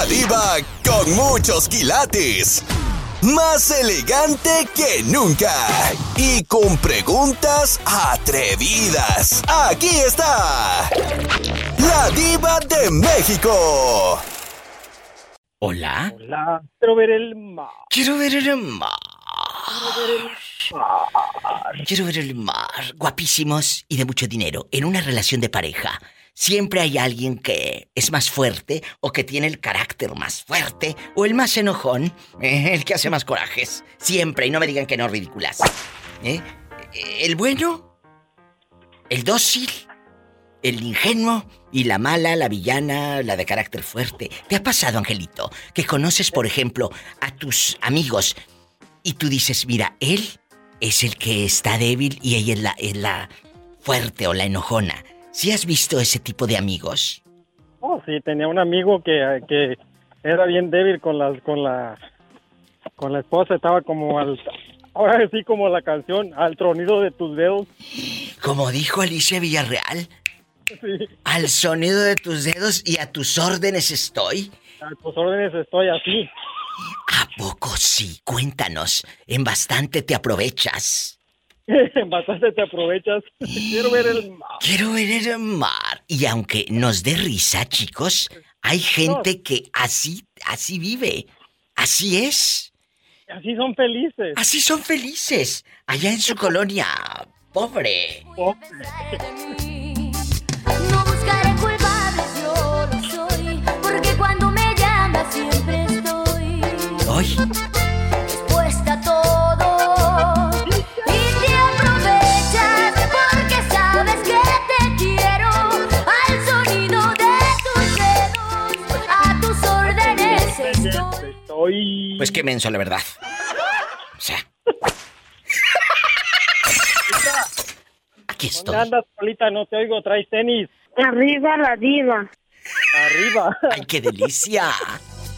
La diva con muchos quilates. Más elegante que nunca. Y con preguntas atrevidas. Aquí está. La diva de México. Hola. Hola. Quiero ver el mar. Quiero ver el mar. Quiero ver el mar. Guapísimos y de mucho dinero. En una relación de pareja. Siempre hay alguien que es más fuerte o que tiene el carácter más fuerte o el más enojón, eh, el que hace más corajes. Siempre, y no me digan que no ridículas. ¿Eh? El bueno, el dócil, el ingenuo y la mala, la villana, la de carácter fuerte. ¿Te ha pasado, Angelito, que conoces, por ejemplo, a tus amigos y tú dices, mira, él es el que está débil y ella es la, es la fuerte o la enojona? ¿Sí has visto ese tipo de amigos? Oh, sí, tenía un amigo que, que era bien débil con la, con la, con la esposa, estaba como al, ahora sí como la canción, al tronido de tus dedos. Como dijo Alicia Villarreal, Sí, al sonido de tus dedos y a tus órdenes estoy. a tus órdenes estoy así. ¿A poco sí? Cuéntanos, en bastante te aprovechas. Bastante te aprovechas. Quiero ver el mar. Quiero ver el mar. Y aunque nos dé risa, chicos, hay gente que así, así vive. Así es. Así son felices. Así son felices. Allá en su colonia. Pobre. No buscaré Estoy. Pues qué menso, la verdad. O sea. Aquí ¿Dónde estoy. andas, Polita? No te oigo, traes tenis. Arriba la diva. Arriba. ¡Ay, qué delicia!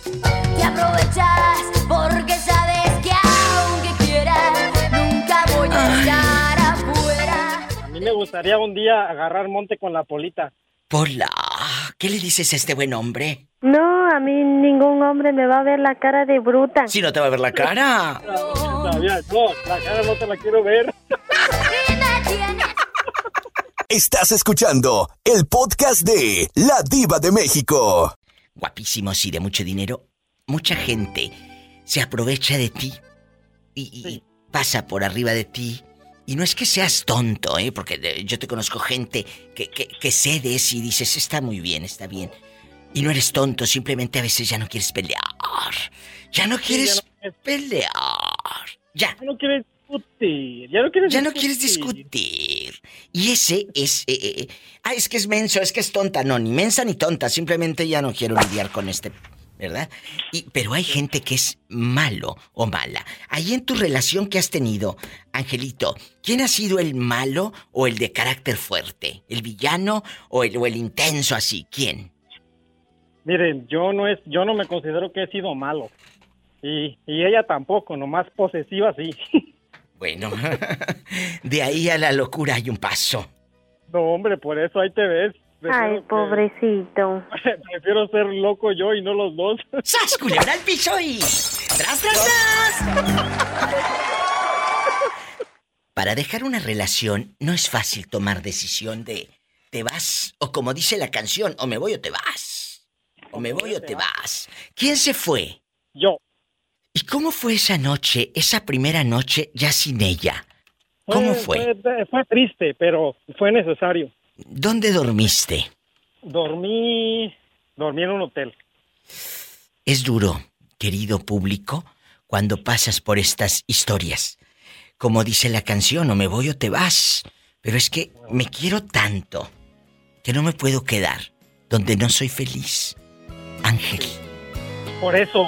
Te aprovechas porque sabes que aunque quieras, nunca voy a estar afuera. A mí me gustaría un día agarrar monte con la Polita. Pola, ¿qué le dices a este buen hombre? No, a mí ningún hombre me va a ver la cara de bruta. Si no te va a ver la cara. No, la cara no te la quiero ver. Estás escuchando el podcast de La diva de México. Guapísimos y de mucho dinero. Mucha gente se aprovecha de ti y, y Sí. pasa por arriba de ti. Y no es que seas tonto, ¿eh? Porque de- yo te conozco gente que, que, que cedes y dices, está muy bien, está bien. Y no eres tonto, simplemente a veces ya no quieres pelear. Ya no quieres ya no quieres- pelear. Ya. Ya no quieres discutir. Ya no quieres Ya no quieres discutir. Y ese es... eh, eh, eh, ah, es que es menso, es que es tonta. No, ni mensa ni tonta. Simplemente ya no quiero lidiar con este... ¿Verdad? Y, pero hay gente que es malo o mala. Ahí en tu relación que has tenido, Angelito, ¿quién ha sido el malo o el de carácter fuerte? ¿El villano o el, o el intenso así? ¿Quién? Miren, yo no es, yo no me considero que he sido malo. Y, y ella tampoco, nomás posesiva sí. Bueno, de ahí a la locura hay un paso. No, hombre, por eso ahí te ves. Prefiero Ay, que- pobrecito. Prefiero ser loco yo y no los dos. ¡Sas, culebra al piso y... ¡Tras, tras, tras! Para dejar una relación no es fácil tomar decisión de te vas o como dice la canción, o me voy o te vas. O me voy o te vas. ¿Quién se fue? Yo. ¿Y cómo fue esa noche, esa primera noche ya sin ella? ¿Cómo fue? Fue, fue triste, pero fue necesario. ¿Dónde dormiste? Dormí, dormí en un hotel. Es duro, querido público, cuando pasas por estas historias. Como dice la canción, o me voy o te vas. Pero es que me quiero tanto que no me puedo quedar donde no soy feliz. Ángel, Por eso,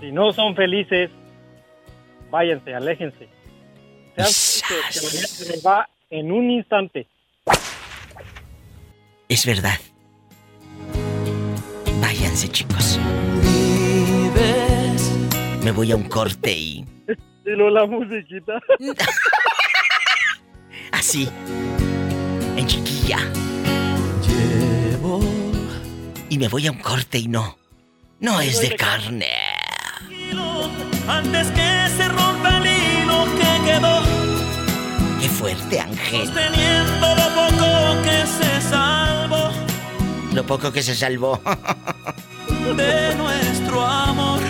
si no son felices, váyanse, aléjense. Se les va en un instante. Es verdad. Váyanse, chicos. Me voy a un corte y... Y luego la musiquita. Así. En chiquilla. Y me voy a un corte y no. no es de carne. Antes que se rompa el hilo que quedó. Qué fuerte, Ángel. Sosteniendo lo poco que se salvó. Lo poco que se salvó. de nuestro amor.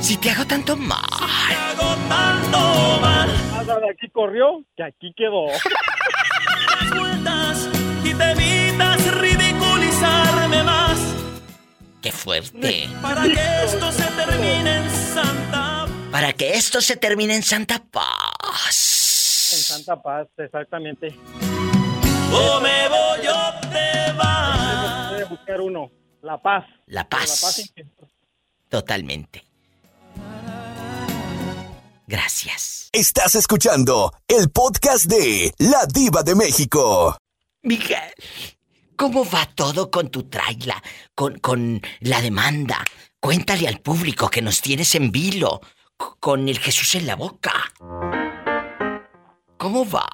Si te hago tanto mal. Te hago tanto mal. Nada de aquí corrió, que aquí quedó. Y te evitas ridiculizarme más. Qué fuerte. Para que esto se termine en Santa. Para que esto se termine en Santa En Paz. Santa Paz, exactamente. O me voy o te vas. Voy a buscar uno. La paz. La Pero La paz paz. Totalmente. Gracias. Estás escuchando el podcast de La Diva de México. Miguel, ¿cómo va todo con tu traila? Con, con la demanda. Cuéntale al público que nos tienes en vilo. Con el Jesús en la boca. ¿Cómo va?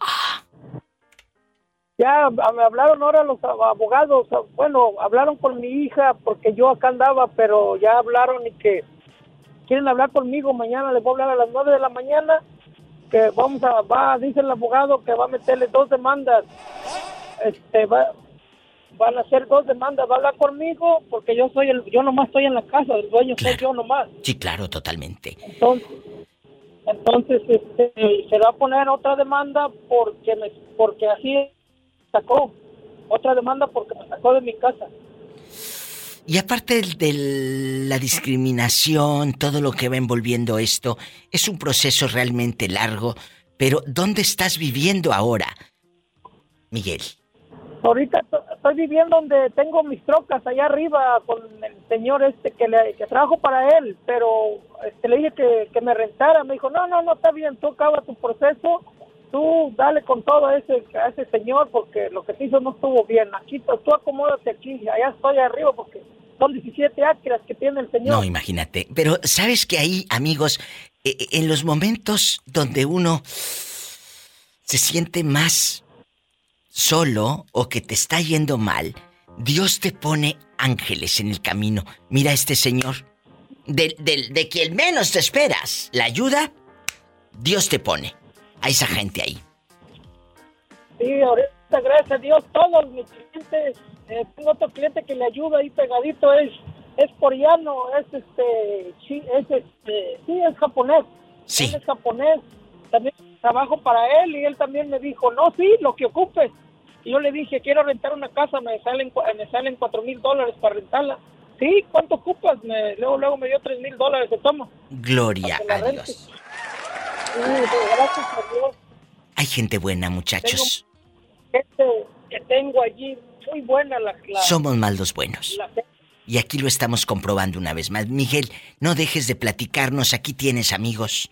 Ya me hablaron ahora los ab- abogados, bueno, hablaron con mi hija porque yo acá andaba, pero ya hablaron y que quieren hablar conmigo mañana, les voy a hablar a las nueve de la mañana, que vamos a, va, dice el abogado que va a meterle dos demandas, este, va, van a hacer dos demandas, va a hablar conmigo porque yo soy el, yo nomás estoy en la casa, el dueño soy yo nomás. Sí, claro, totalmente. Entonces, entonces este, se va a poner otra demanda porque me, porque así sacó otra demanda porque me sacó de mi casa. Y aparte de la discriminación, todo lo que va envolviendo esto, es un proceso realmente largo, pero ¿dónde estás viviendo ahora, Miguel? Ahorita to- estoy viviendo donde tengo mis trocas allá arriba con el señor este que le que trabajo para él, pero este, le dije que, que me rentara, me dijo no no no está bien, tú acaba tu proceso, tú dale con todo a ese a ese señor porque lo que te hizo no estuvo bien, aquí tú, acomódate aquí, allá estoy arriba porque son 17 acres que tiene el señor. No, imagínate. Pero sabes que ahí, amigos, eh, eh, en los momentos donde uno se siente más solo o que te está yendo mal, Dios te pone ángeles en el camino. Mira a este señor. De, de- de quien menos te esperas, la ayuda, Dios te pone a esa gente ahí. Sí, ahorita gracias a Dios todos mis clientes, eh, tengo otro cliente que le ayuda ahí pegadito, es es coreano, es este, sí, es este, sí, es japonés. Sí. Él es japonés, también trabajo para él y él también me dijo, no, sí, lo que ocupes. Y yo le dije, quiero rentar una casa, me salen, me salen cuatro mil dólares para rentarla. Sí, ¿cuánto ocupas? Me, luego, luego me dio tres mil dólares, se toma. Gloria a. Dios. Gracias a Dios. Hay gente buena, muchachos. Gente que tengo allí, muy buena la, la, Somos más los buenos. la. Y aquí lo estamos comprobando una vez más. Miguel, no dejes de platicarnos, aquí tienes amigos.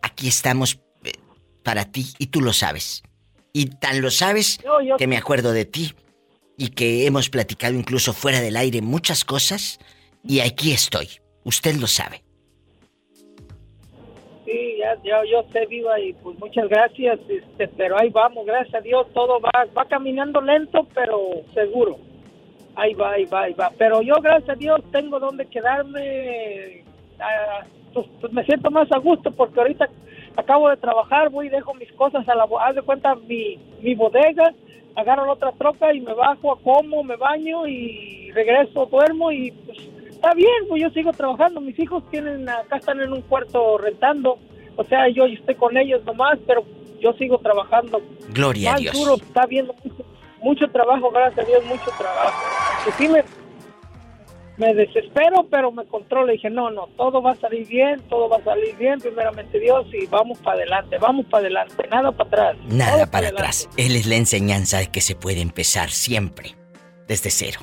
Aquí estamos eh, para ti y tú lo sabes. Y tan lo sabes yo- que me acuerdo de ti y que hemos platicado incluso fuera del aire muchas cosas y aquí estoy. Usted lo sabe. Sí, ya, ya yo sé, viva, y pues muchas gracias, este, pero ahí vamos, gracias a Dios, todo va, va caminando lento, pero seguro. Ahí va, ahí va, ahí va. Pero yo, gracias a Dios, tengo donde quedarme, ah, pues, pues me siento más a gusto porque ahorita acabo de trabajar, voy dejo mis cosas a la, haz de cuenta mi, mi bodega, agarro la otra troca y me bajo, como, me baño y regreso, duermo y pues está bien, pues yo sigo trabajando. Mis hijos tienen, acá están en un cuarto rentando, o sea, yo estoy con ellos nomás, pero yo sigo trabajando. Gloria a Dios. duro, está viendo mucho, mucho trabajo, gracias a Dios, mucho trabajo. Que sí me, me desespero, pero me controlo. Dije, no, no, todo va a salir bien, todo va a salir bien, primeramente Dios, y vamos para adelante, vamos para adelante, nada para atrás. Nada para adelante. atrás. Él es la enseñanza de que se puede empezar siempre, desde cero.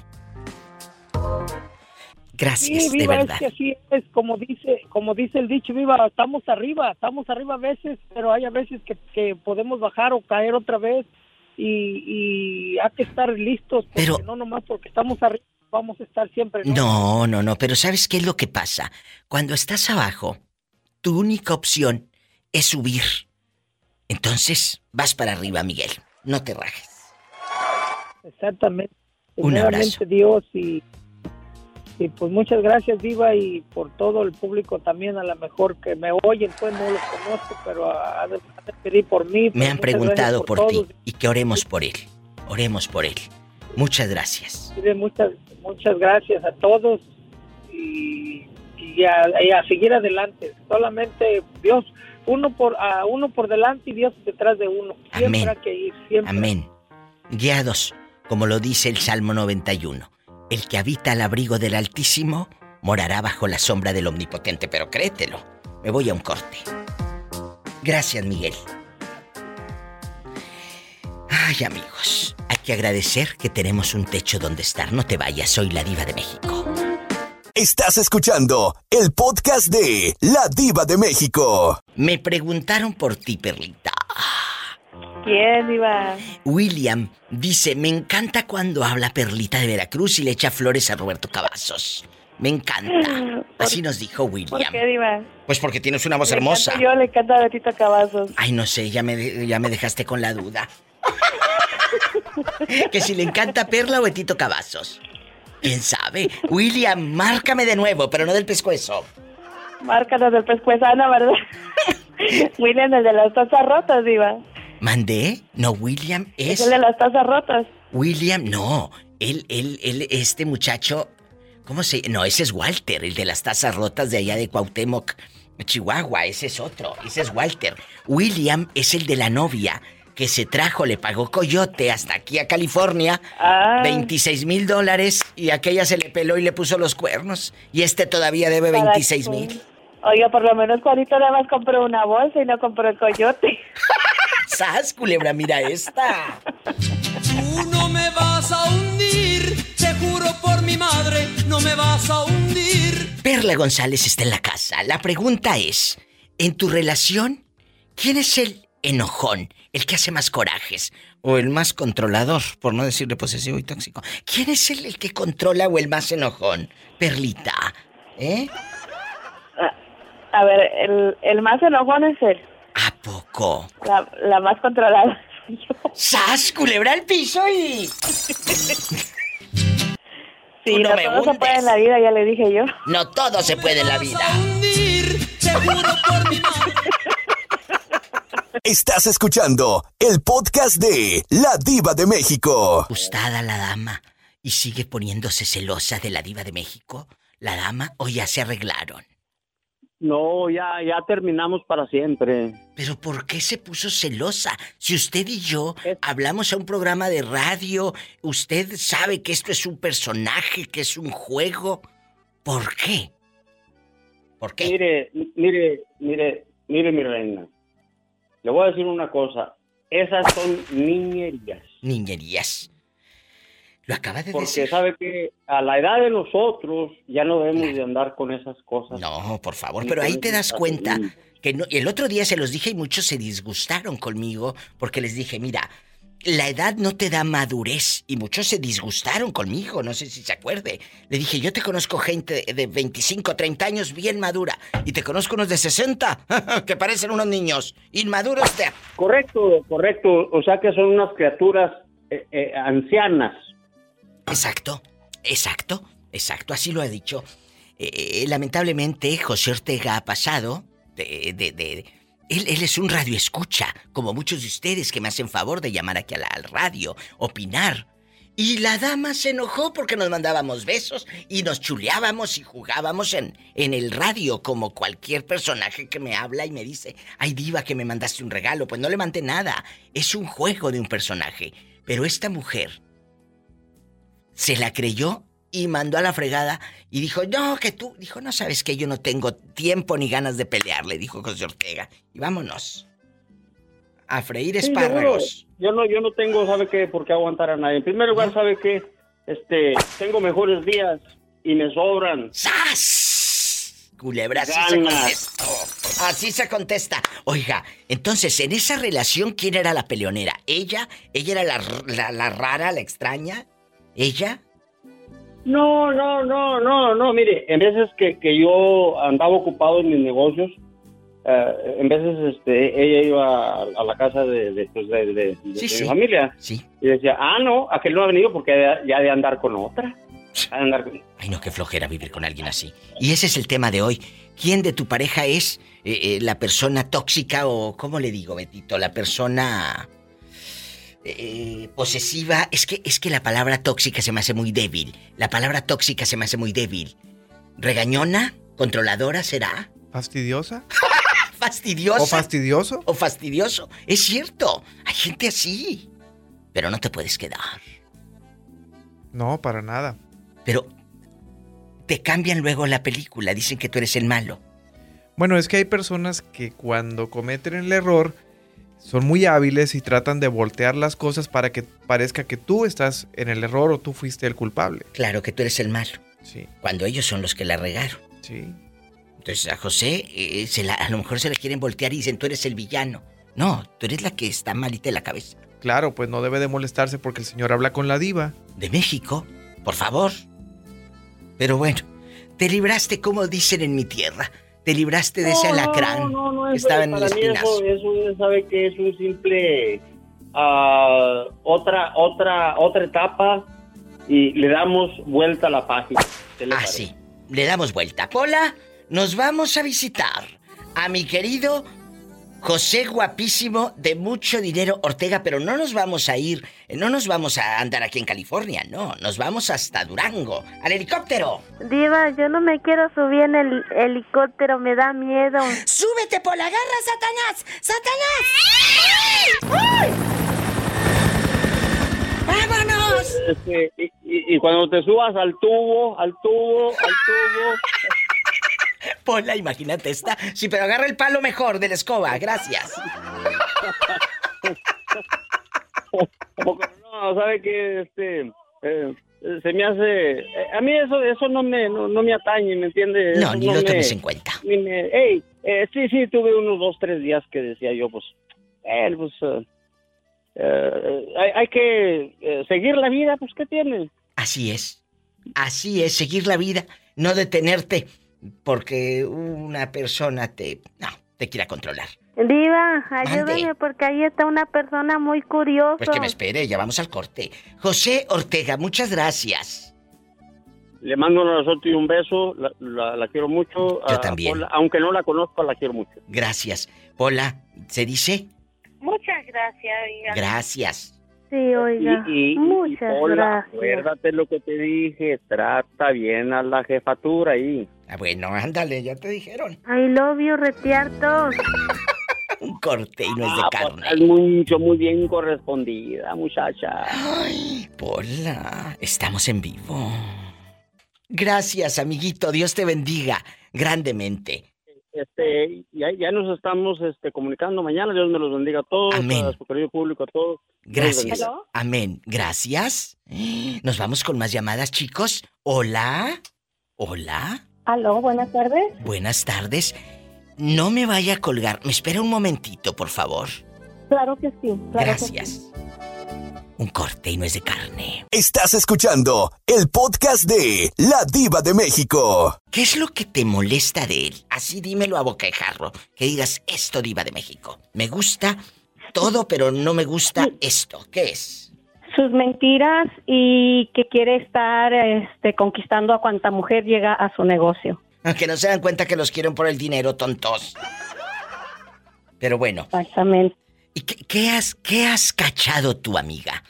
Gracias, Sí, de verdad. es que así es, como dice, como dice el dicho, viva, estamos arriba, estamos arriba a veces, pero hay a veces que, que podemos bajar o caer otra vez y, y hay que estar listos, porque Pero- no nomás porque estamos arriba vamos a estar siempre. No, no, no, pero ¿sabes qué es lo que pasa? Cuando estás abajo, tu única opción es subir. Entonces, vas para arriba, Miguel. No te rajes. Exactamente. Un abrazo. Dios y Y pues muchas gracias, Diva, y por todo el público también, a lo mejor que me oyen, pues no los conozco, pero a, de- pedir por mí. Me pues, han muchas preguntado por ti y que oremos por él. Oremos por él. Muchas gracias. Muchas, muchas gracias a todos y, y a, y a seguir adelante. Solamente Dios, uno por a uno por delante y Dios detrás de uno. Siempre Amén. hay que ir, siempre. Amén. Guiados, como lo dice el Salmo 91. El que habita al abrigo del Altísimo morará bajo la sombra del Omnipotente, pero créetelo. Me voy a un corte. Gracias, Miguel. Ay, amigos, hay que agradecer que tenemos un techo donde estar. No te vayas, soy la diva de México. Estás escuchando el podcast de La Diva de México. Me preguntaron por ti, Perlita. ¿Quién iba? William dice, me encanta cuando habla Perlita de Veracruz y le echa flores a Roberto Cavazos. Me encanta. Así nos dijo ¿Por William. qué, Diva? Pues porque tienes una voz Le hermosa. Yo le encanta a Betito Cavazos. Ay, no sé, ya me, ya me dejaste con la duda. que si le encanta Perla o Betito Cavazos. ¿Quién sabe? William, márcame de nuevo, pero no del pescuezo. Márcanos del pescuezano, ¿verdad? William, el de las tazas rotas, Diva. ¿Mandé? No, William Es es... el de las tazas rotas. William, no. Él, él, él, este muchacho... ¿Cómo se...? No, ese es Walter, el de las tazas rotas de allá de Cuauhtémoc, Chihuahua. Ese es otro. Ese es Walter. William es el de la novia que se trajo, le pagó coyote hasta aquí a California. Ah. 26 mil dólares y aquella se le peló y le puso los cuernos. Y este todavía debe Para 26 que- mil. Oiga, por lo menos Juanito nada más compró una bolsa y no compró el coyote. ¡Sas, culebra! Mira esta. Tú no me vas a hundir, te juro por mi madre, no me vas a hundir. Perla González está en la casa. La pregunta es, en tu relación, ¿quién es el enojón, el que hace más corajes? O el más controlador, por no decirle posesivo y tóxico. ¿Quién es el, el que controla o el más enojón? Perlita, ¿eh? A ver, el, el más enojón es él. ¿A poco? La, la más controlada. soy yo. ¡Sas, culebra al piso y... Sí, no no, me todo se hundes. puede en la vida, ya le dije yo. No todo se puede en la vida. Estás escuchando el podcast de La Diva de México. Gustada la dama y sigue poniéndose celosa de la diva de México. La dama o ya se arreglaron. No, ya, ya terminamos para siempre. Pero ¿por qué se puso celosa? Si usted y yo hablamos a un programa de radio, usted sabe que esto es un personaje, que es un juego. ¿Por qué? ¿Por qué? Mire, mire, mire, mire, mi reina. Le voy a decir una cosa. Esas son niñerías. Niñerías. Lo acaba de Porque decir. sabe que a la edad de nosotros ya no debemos de andar con esas cosas. No, por favor, pero ahí te das cuenta que no, el otro día se los dije y muchos se disgustaron conmigo porque les dije, mira, la edad no te da madurez y muchos se disgustaron conmigo, no sé si se acuerde. Le dije, yo te conozco gente de- de 25, 30 años bien madura y te conozco unos de 60 que parecen unos niños inmaduros de... Correcto, correcto. O sea que son unas criaturas eh, eh, ancianas. Exacto, exacto, exacto, así lo ha dicho. Eh, lamentablemente, José Ortega ha pasado de... de, él, es un radio escucha, como muchos de ustedes que me hacen favor de llamar aquí al radio, opinar. Y la dama se enojó porque nos mandábamos besos y nos chuleábamos y jugábamos en, en el radio como cualquier personaje que me habla y me dice, ay diva que me mandaste un regalo, pues no le mandé nada, es un juego de un personaje. Pero esta mujer se la creyó y mandó a la fregada y dijo, no, que tú, dijo, no sabes que yo no tengo tiempo ni ganas de pelear, le dijo José Ortega. Y vámonos. A freír Sí, espárragos. Yo no, yo no tengo, ¿sabe qué? Por qué aguantar a nadie. En primer lugar, ¿sabe qué? Este, tengo mejores días y me sobran. ¡Sas! Culebra, así se Ganas. contestó. Así se contesta. Oiga, entonces, en esa relación, ¿quién era la peleonera? ¿Ella? ¿Ella era la, la- la rara, la extraña? ¿Ella? No, no, no, no, no, mire, en veces que, que yo andaba ocupado en mis negocios, eh, en veces este, ella iba a, a la casa de, de, pues, de- de- Sí, mi familia Sí. y decía, ah, no, aquel no ha venido porque ya, ya de andar con otra. andar con- Ay, no, qué flojera vivir con alguien así. Y ese es el tema de hoy. ¿Quién de tu pareja es eh, eh, la persona tóxica o, ¿cómo le digo, Betito? La persona eh, posesiva. Es que, es que la palabra tóxica se me hace muy débil. La palabra tóxica se me hace muy débil. ¿Regañona? ¿Controladora será? ¿Fastidiosa? ¿Fastidiosa? ¿O fastidioso? o fastidioso. Es cierto, hay gente así. Pero no te puedes quedar. No, para nada. Pero te cambian luego la película, dicen que tú eres el malo. Bueno, es que hay personas que cuando cometen el error son muy hábiles y tratan de voltear las cosas para que parezca que tú estás en el error o tú fuiste el culpable. Claro que tú eres el malo, Sí, cuando ellos son los que la regaron. sí. Entonces a José eh, se la- a lo mejor se le quieren voltear y dicen tú eres el villano. No, tú eres la que está malita de la cabeza. Claro, pues no debe de molestarse porque el señor habla con la diva. De México, por favor. Pero bueno, te libraste como dicen en mi tierra. Te libraste de ese No, no, alacrán No, no, no, que estaba en el para mí espinazo. eso, eso sabe que es un simple ah, otra otra otra etapa y le damos vuelta a la página. ¿Qué le Ah, sí. Le damos vuelta. Pola, nos vamos a visitar a mi querido José guapísimo de mucho dinero Ortega, pero no nos vamos a ir, no nos vamos a andar aquí en California, no, nos vamos hasta Durango, al helicóptero. Diva, yo no me quiero subir en el helicóptero, me da miedo. ¡Súbete, Pola! ¡Agarra, Satanás! ¡Satanás! ¡Vámonos! Este, y, y- y cuando te subas al tubo, al tubo, al tubo, Pola, imagínate esta. Sí, pero agarra el palo mejor de la escoba, gracias. no, sabe que este eh, se me hace eh, a mí eso eso no me no, no me atañe, ¿me entiende? No, Eso ni lo me- tomes en cuenta. ni me- ey, eh, sí, sí, tuve unos dos, tres días que decía yo, pues, eh, pues, eh, hay, hay que seguir la vida, pues, ¿qué tiene? Así es. Así es, seguir la vida, no detenerte porque una persona te no, te quiera controlar. Diva, Mande. ayúdame porque ahí está una persona muy curiosa. Pues que me espere, ya vamos al corte. José Ortega, muchas gracias. Le mando un abrazote y un beso, la, la- la quiero mucho. Yo a también. Paula, aunque no la conozco, la quiero mucho. Gracias. Pola, ¿se dice? Muchas gracias, oiga. Gracias. Sí, oiga. Y, y- y, Muchas Paula, gracias. acuérdate lo que te dije, trata bien a la jefatura ahí. Ah, bueno, ándale, ya te dijeron. I love you, retiarto. Un corte y no es de Ah, pues, carne. es mucho, muy bien correspondida, muchacha. Ay, Pola, estamos en vivo. Gracias, amiguito. Dios te bendiga grandemente. Este, ya, ya nos estamos este, comunicando mañana. Dios me los bendiga a todos, Amén. a su querido público, a todos. Gracias. Amén. Gracias. Nos vamos con más llamadas, chicos. Hola. Hola. Aló, buenas tardes. Buenas tardes. No me vaya a colgar. Me espera un momentito, por favor. Claro que sí. Claro que sí. Gracias. Un corte y no es de carne. Estás escuchando el podcast de La Diva de México. ¿Qué es lo que te molesta de él? Así dímelo a boca de jarro. Que digas esto, Diva de México. Me gusta todo, pero no me gusta esto. ¿Qué es? Sus mentiras y que quiere estar este, conquistando a cuanta mujer llega a su negocio. Aunque no se dan cuenta que los quieren por el dinero, tontos. Pero bueno, Exactamente. ¿y qué, qué has, qué has cachado tu amiga?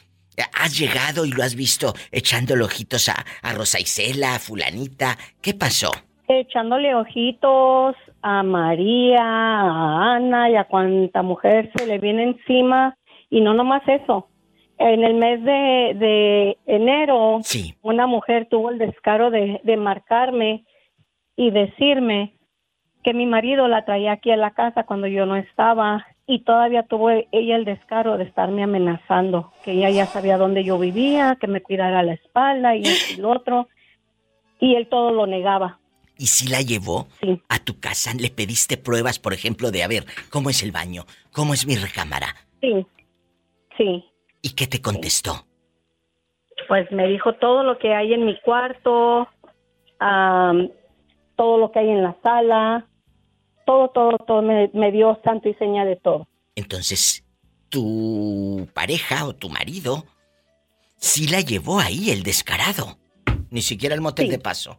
¿Has llegado y lo has visto echándole ojitos a, a Rosa Isela, a fulanita? ¿Qué pasó? Echándole ojitos a María, a Ana y a cuanta mujer se le viene encima. Y no nomás eso. En el mes de, de enero, Sí. una mujer tuvo el descaro de, de marcarme y decirme que mi marido la traía aquí a la casa cuando yo no estaba y todavía tuvo ella el descaro de estarme amenazando, que ella ya sabía dónde yo vivía, que me cuidara la espalda y esto y lo otro, y él todo lo negaba. ¿Y si la llevó Sí. a tu casa? ¿Le pediste pruebas, por ejemplo, de a ver, cómo es el baño? ¿Cómo es mi recámara? Sí, sí. ¿Y qué te contestó? Pues me dijo todo lo que hay en mi cuarto, am, todo lo que hay en la sala, todo, todo, todo, me, me dio santo y seña de todo. Entonces, tu pareja o tu marido sí la llevó ahí el descarado. Ni siquiera el motel Sí. de paso.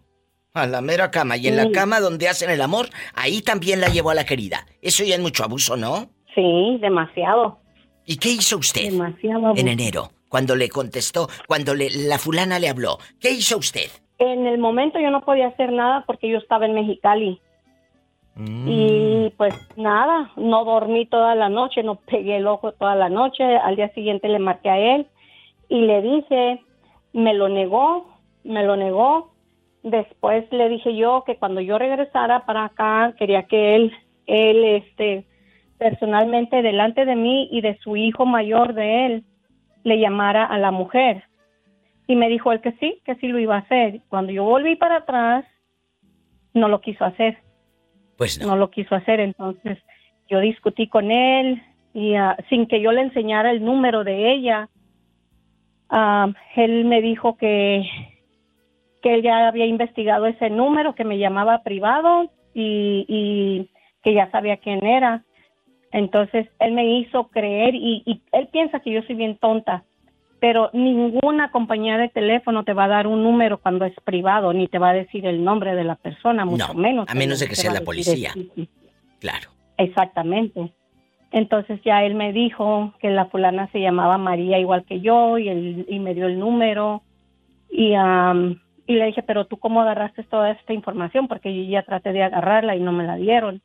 A la mera cama. Y en la cama donde hacen el amor, ahí también la llevó a la querida. Eso ya es mucho abuso, ¿no? Sí, demasiado. ¿Y qué hizo usted Demasiado. en enero? Cuando le contestó, cuando le- la fulana le habló. ¿Qué hizo usted? En el momento yo no podía hacer nada porque yo estaba en Mexicali. Mm. Y pues nada, no dormí toda la noche, no pegué el ojo toda la noche. Al día siguiente le marqué a él y le dije, me lo negó, me lo negó. Después le dije yo que cuando yo regresara para acá quería que él, él, este, personalmente delante de mí y de su hijo mayor de él, le llamara a la mujer. Y me dijo él que sí, que sí lo iba a hacer. Cuando yo volví para atrás, no lo quiso hacer Pues no. no lo quiso hacer. Entonces yo discutí con él y ah, sin que yo le enseñara el número de ella, ah, él me dijo que, que él ya había investigado ese número, que me llamaba privado y, y que ya sabía quién era. Entonces él me hizo creer y, y él piensa que yo soy bien tonta. Pero ninguna compañía de teléfono te va a dar un número cuando es privado, ni te va a decir el nombre de la persona, mucho No, menos. a menos de que sea la policía. Claro. Exactamente. Entonces ya él me dijo que la fulana se llamaba María igual que yo y, él, y me dio el número y, am, y le dije, pero tú cómo agarraste toda esta información porque yo ya traté de agarrarla y no me la dieron.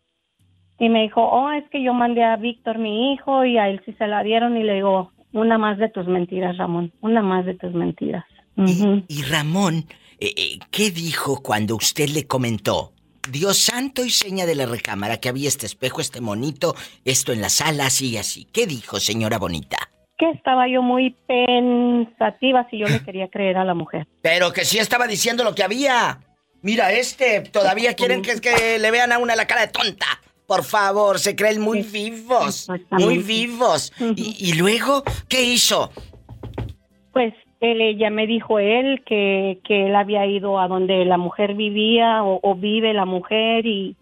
Y me dijo, oh, es que yo mandé a Víctor mi hijo y a él sí se la dieron y le digo, una más de tus mentiras, Ramón, una más de tus mentiras. Y Ramón, eh, eh, ¿qué dijo cuando usted le comentó? Dios santo y seña de la recámara que había este espejo, este monito, esto en la sala, así y así. ¿Qué dijo, señora bonita? Que estaba yo muy pensativa si yo le quería creer a la mujer. Pero que sí estaba diciendo lo que había. Mira, este, todavía quieren que, que le vean a una la cara de tonta. Por favor, se creen muy vivos. Muy vivos. y, y luego, ¿qué hizo? Pues él ella me dijo él que, que él había ido a donde la mujer vivía o, o vive la mujer y,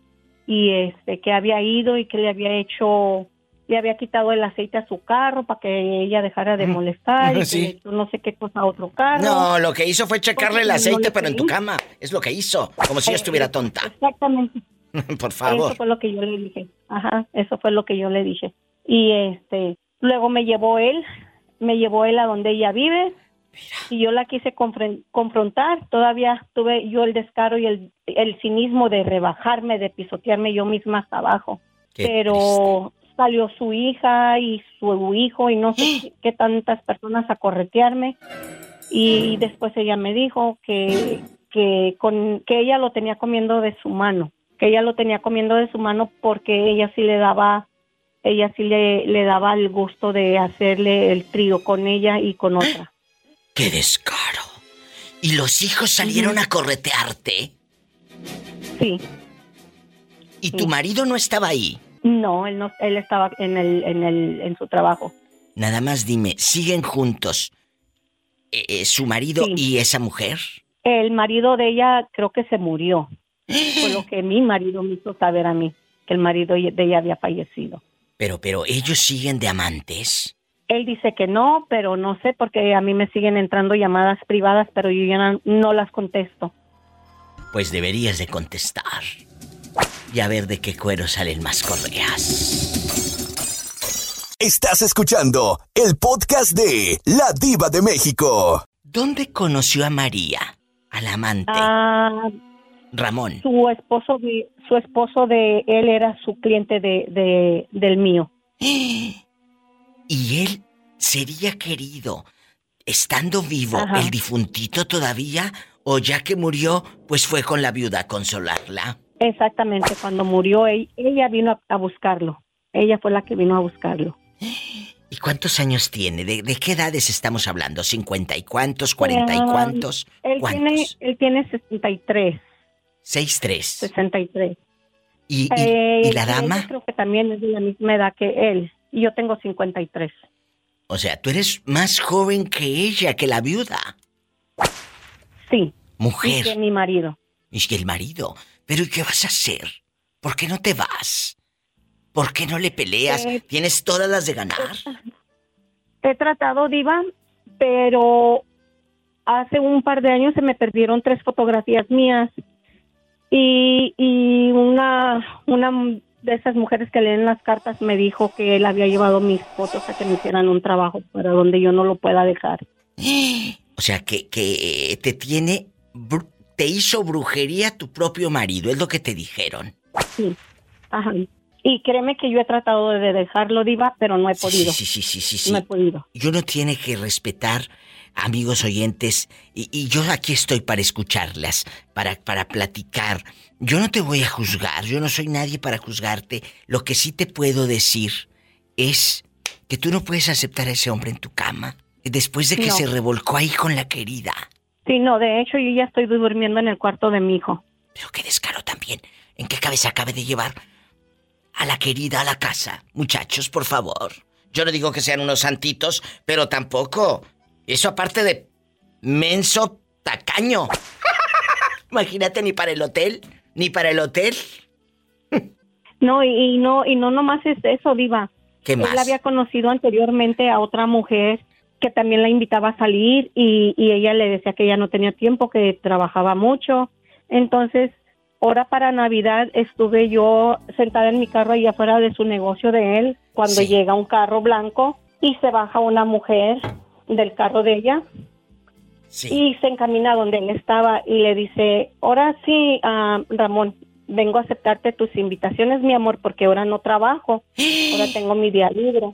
y este que había ido y que le había hecho le había quitado el aceite a su carro para que ella dejara de molestar y Sí. que no sé qué cosa a otro carro. No, lo que hizo fue checarle el Porque aceite, pero en tu cama. Es lo que hizo. Como si yo Eh, estuviera tonta. Exactamente. Por favor. Eso fue lo que yo le dije. Ajá, eso fue lo que yo le dije. Y este, luego me llevó él, me llevó él a donde ella vive. Y yo la quise confrontar. Todavía tuve yo el descaro y el, el cinismo de rebajarme, de pisotearme yo misma hasta abajo. Qué Pero salió su hija y su hijo y no sé qué, qué tantas personas a corretearme. Y después ella me dijo que, que, con, que ella lo tenía comiendo de su mano, que ella lo tenía comiendo de su mano porque ella sí le daba, ella sí le, le daba el gusto de hacerle el trío con ella y con otra. ¡Qué descaro! ¿Y los hijos salieron a corretearte? Sí. ¿Y tu marido no estaba ahí? No, él no, él estaba en el, en el, en su trabajo. Nada más dime, ¿siguen juntos eh, eh, su marido Sí. y esa mujer? El marido de ella creo que se murió. Fue lo que mi marido me hizo saber a mí, que el marido de ella había fallecido. Pero, pero, ¿ellos siguen de amantes? Él dice que no, pero no sé porque a mí me siguen entrando llamadas privadas, pero yo ya no, no las contesto. Pues deberías de contestar. Y a ver de qué cuero salen más correas. Estás escuchando el podcast de La Diva de México. ¿Dónde conoció a María? Al amante. Ah, Ramón. su esposo de su esposo de él era su cliente de, de del mío. Y él sería querido, estando vivo, Ajá. el difuntito todavía, o ya que murió, pues fue con la viuda a consolarla. Exactamente, cuando murió ella vino a, buscarlo. Ella fue la que vino a buscarlo. ¿Y cuántos años tiene? ¿De, de qué edades estamos hablando? ¿Cincuenta y cuántos? ¿Cuarenta y cuántos? Él tiene, él tiene 63, Seis, tres. 63. ¿Y, y- Eh, y la dama? creo que también es de la misma edad que él. Y yo tengo 53. O sea, tú eres más joven que ella, que la viuda. Sí. Mujer. Y que mi marido. Y que el marido. Pero ¿y qué vas a hacer? ¿Por qué no te vas? ¿Por qué no le peleas? Eh, Tienes todas las de ganar. He tratado, Diva, pero hace un par de años se me perdieron tres fotografías mías y, y una, una de esas mujeres que leen las cartas me dijo que él había llevado mis fotos a que me hicieran un trabajo para donde yo no lo pueda dejar. O sea, que, que te tiene... Te hizo brujería tu propio marido, es lo que te dijeron. Sí, ajá. Y créeme que yo he tratado de dejarlo, Diva, pero no he podido. Sí, sí, sí, sí, sí. No he podido. Y uno tiene que respetar, amigos oyentes, y, y yo aquí estoy para escucharlas, para, para platicar. Yo no te voy a juzgar, yo no soy nadie para juzgarte. Lo que sí te puedo decir es que tú no puedes aceptar a ese hombre en tu cama después de que No. se revolcó ahí con la querida. Sí, no, de hecho yo ya estoy durmiendo en el cuarto de mi hijo. Pero qué descaro también. ¿En qué cabeza acabe de llevar a la querida a la casa? Muchachos, por favor. Yo no digo que sean unos santitos, pero tampoco. Eso aparte de menso tacaño. Imagínate ni para el hotel, ni para el hotel. No, y, no, y no nomás es eso, Diva. ¿Qué más? Él había conocido anteriormente a otra mujer que también la invitaba a salir y, y ella le decía que ella no tenía tiempo, que trabajaba mucho. Entonces, ahora para Navidad estuve yo sentada en mi carro ahí afuera de su negocio de él cuando Sí. llega un carro blanco y se baja una mujer del carro de ella Sí. y se encamina donde él estaba y le dice, ahora sí, ah, Ramón, vengo a aceptarte tus invitaciones, mi amor, porque ahora no trabajo, ahora tengo mi día libre.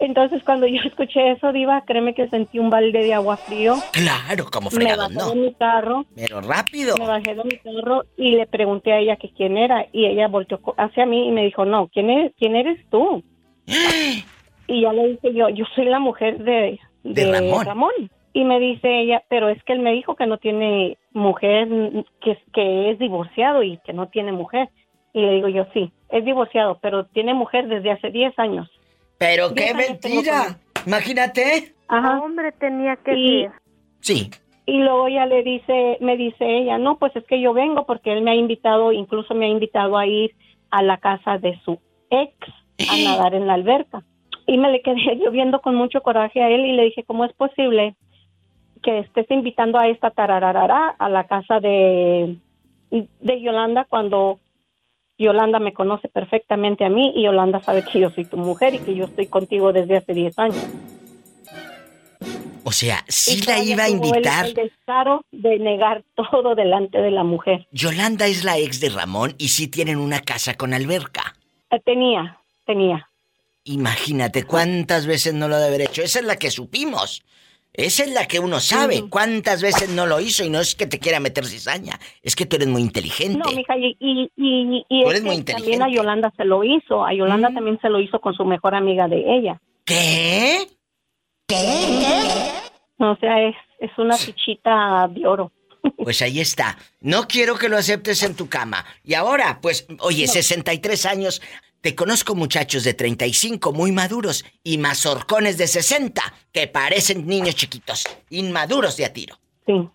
Entonces cuando yo escuché eso, Diva, créeme que sentí un balde de agua frío. Claro, como Me fregado, bajé no. de mi carro, Pero rápido. me bajé de mi carro y le pregunté a ella que quién era y ella volteó hacia mí y me dijo, no, ¿quién, es, quién eres tú? Y ya le dije yo, yo soy la mujer de, De Ramón. Y me dice ella, pero es que él me dijo que no tiene mujer, que, que es divorciado y que no tiene mujer. Y le digo yo, sí, es divorciado, pero tiene mujer desde hace 10 años. Pero qué mentira. Imagínate. Ajá. Hombre, tenía que Y- ser. Sí. Y luego ya le dice, me dice ella, no, pues es que yo vengo porque él me ha invitado, incluso me ha invitado a ir a la casa de su ex a nadar en la alberca. Y me le quedé yo viendo con mucho coraje a él y le dije, ¿cómo es posible que estés invitando a esta tarararara a la casa de, de Yolanda cuando Yolanda me conoce perfectamente a mí y Yolanda sabe que yo soy tu mujer y que yo estoy contigo desde hace 10 años? O sea, sí Y la iba a el- invitar. El, descaro de negar todo delante de la mujer. Yolanda es la ex de Ramón y sí tienen una casa con alberca. Eh, Tenía, tenía. Imagínate cuántas veces no lo ha de haber hecho. Esa es la que supimos. Esa es la que uno sabe. ¿Cuántas veces no lo hizo? Y no es que te quiera meter cizaña. Es que tú eres muy inteligente. No, mija, y, y, y, y Tú es eres muy que también a Yolanda se lo hizo. A Yolanda también se lo hizo con su mejor amiga de ella. ¿Qué? O sea, es, es una fichita de oro. Pues ahí está. No quiero que lo aceptes en tu cama. Y ahora, pues, oye, 63 años. Te conozco muchachos de 35 muy maduros y mazorcones de 60 que parecen niños chiquitos, inmaduros de a tiro. Sí.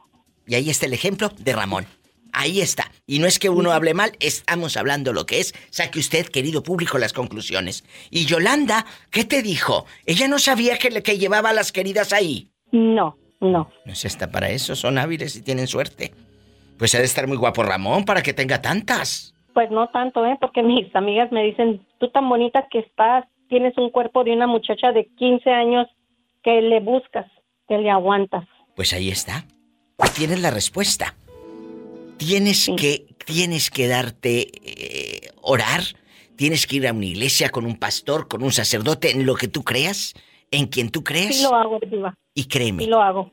Y ahí está el ejemplo de Ramón. Ahí está. Y no es que uno hable mal, estamos hablando lo que es. Saque usted, querido público, las conclusiones. Y Yolanda, ¿qué te dijo? Ella no sabía que, le- que llevaba a las queridas ahí. No, no. No se está para eso, son hábiles y tienen suerte. Pues ha de estar muy guapo Ramón para que tenga tantas. Pues no tanto, ¿eh? Porque mis amigas me dicen, tú tan bonita que estás, tienes un cuerpo de una muchacha de 15 años que le buscas, que le aguantas. Pues ahí está. Tienes la respuesta. Tienes que, tienes que darte eh, orar. Tienes que ir a una iglesia con un pastor, con un sacerdote, en lo que tú creas, en quien tú creas. Sí lo hago, Diva. Y créeme, Sí lo hago.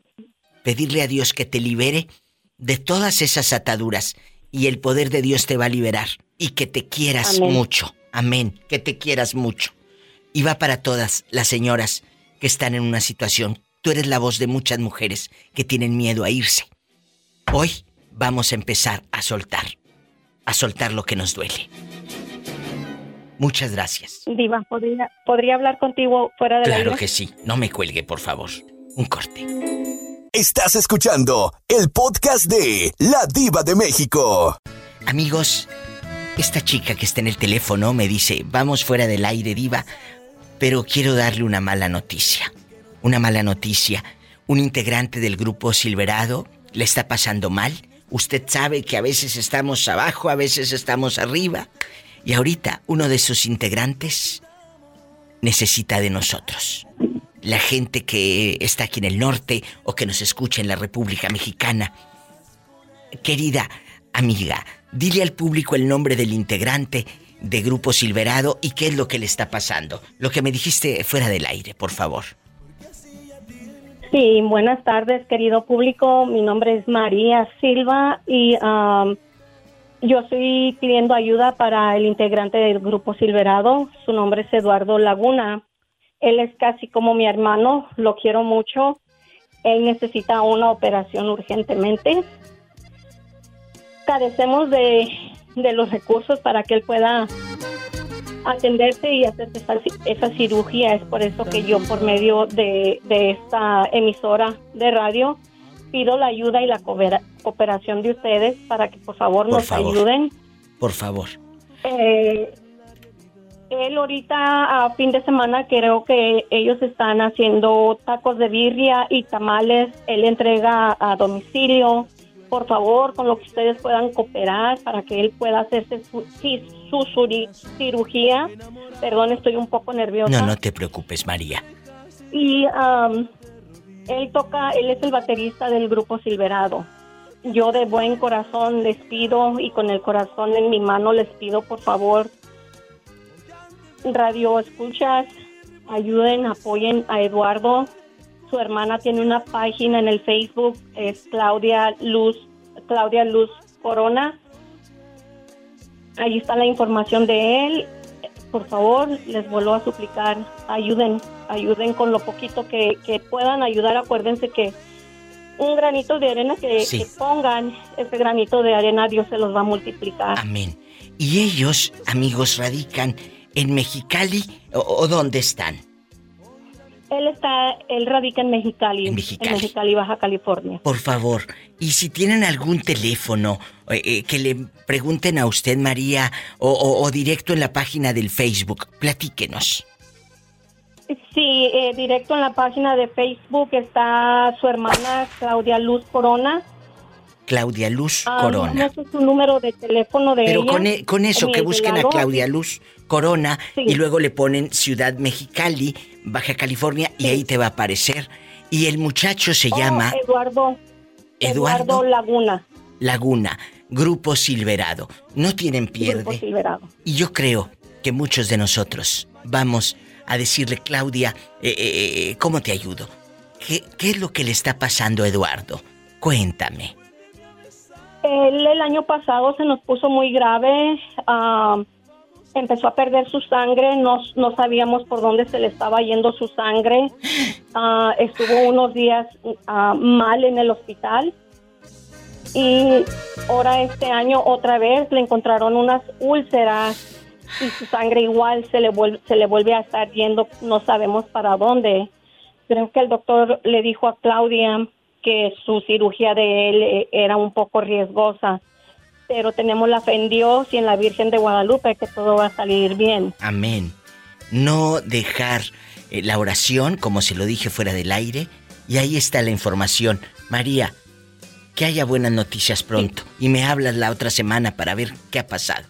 pedirle a Dios que te libere de todas esas ataduras y el poder de Dios te va a liberar y que te quieras Amén. mucho. Amén, que te quieras mucho. Y va para todas las señoras que están en una situación. Tú eres la voz de muchas mujeres que tienen miedo a irse. Hoy vamos a empezar a soltar, a soltar lo que nos duele. Muchas gracias. Diva, ¿podría, ¿podría hablar contigo fuera de la Claro que sí. No me cuelgue, por favor. Un corte. Estás escuchando el podcast de La Diva de México. Amigos, esta chica que está en el teléfono me dice, vamos fuera del aire, diva, pero quiero darle una mala noticia. Una mala noticia. un integrante del grupo Silverado le está pasando mal. Usted sabe que a veces estamos abajo, a veces estamos arriba. Y ahorita uno de sus integrantes necesita de nosotros. La gente que está aquí en el norte o que nos escucha en la República Mexicana. Querida amiga, dile al público el nombre del integrante de Grupo Silverado y qué es lo que le está pasando. Lo que me dijiste fuera del aire, por favor. Sí, buenas tardes, querido público. Mi nombre es María Silva y um, yo estoy pidiendo ayuda para el integrante del grupo Silverado. Su nombre es Eduardo Laguna. Él es casi como mi hermano, lo quiero mucho. Él necesita una operación urgentemente. Carecemos de, de los recursos para que él pueda atenderse y hacer esa, esa cirugía. Es por eso que yo, por medio de, de esta emisora de radio, pido la ayuda y la coopera- cooperación de ustedes para que por favor Por nos favor. ayuden. Por favor. Eh, él ahorita a fin de semana creo que ellos están haciendo tacos de birria y tamales. Él entrega a domicilio. Por favor, con lo que ustedes puedan cooperar para que él pueda hacerse su, su suri- cirugía. Perdón, estoy un poco nerviosa. No, no te preocupes, María. Y am, él toca, él es el baterista del grupo Silverado. Yo de buen corazón les pido y con el corazón en mi mano les pido por favor, radio escuchas, ayuden, apoyen a Eduardo. Su hermana tiene una página en el Facebook, es Claudia Luz, Claudia Luz Corona. Ahí está la información de él. Por favor, les vuelvo a suplicar, ayuden, ayuden con lo poquito que, que puedan ayudar. Acuérdense que un granito de arena que, Sí. que pongan, ese granito de arena Dios se los va a multiplicar. Amén. ¿Y ellos, amigos, radican en Mexicali o, o dónde están? Él está, él radica en Mexicali, En Mexicali. Baja California. Por favor, y si tienen algún teléfono eh, eh, que le pregunten a usted, María, o, o- o directo en la página del Facebook, platíquenos. Sí, eh, directo en la página de Facebook está su hermana Claudia Luz Corona. Claudia Luz Ah, Corona. No número de teléfono de Pero ella. con, e- con eso, que busquen a. Claudia Luz Corona Sí. y luego le ponen Ciudad Mexicali, Baja California, y ahí te va a aparecer. Y el muchacho se Oh, llama Eduardo. Eduardo Eduardo Laguna. Laguna, Grupo Silverado. No tienen Grupo pierde. Silverado. Y yo creo que muchos de nosotros vamos a decirle, Claudia, eh, eh, eh, ¿cómo te ayudo? ¿Qué, ¿Qué es lo que le está pasando a Eduardo? Cuéntame. El año pasado se nos puso muy grave. ah, empezó a perder su sangre. No, no sabíamos por dónde se le estaba yendo su sangre. Ah, estuvo unos días ah, mal en el hospital. Y ahora este año otra vez le encontraron unas úlceras y su sangre igual se le vuelve, se le vuelve a estar yendo, no sabemos para dónde. Creo que el doctor le dijo a Claudia que su cirugía de él eh, era un poco riesgosa, pero tenemos la fe en Dios y en la Virgen de Guadalupe que todo va a salir bien. Amén. No dejar eh, la oración, como se lo dije fuera del aire, y ahí está la información. María, que haya buenas noticias pronto y me hablas la otra semana para ver qué ha pasado.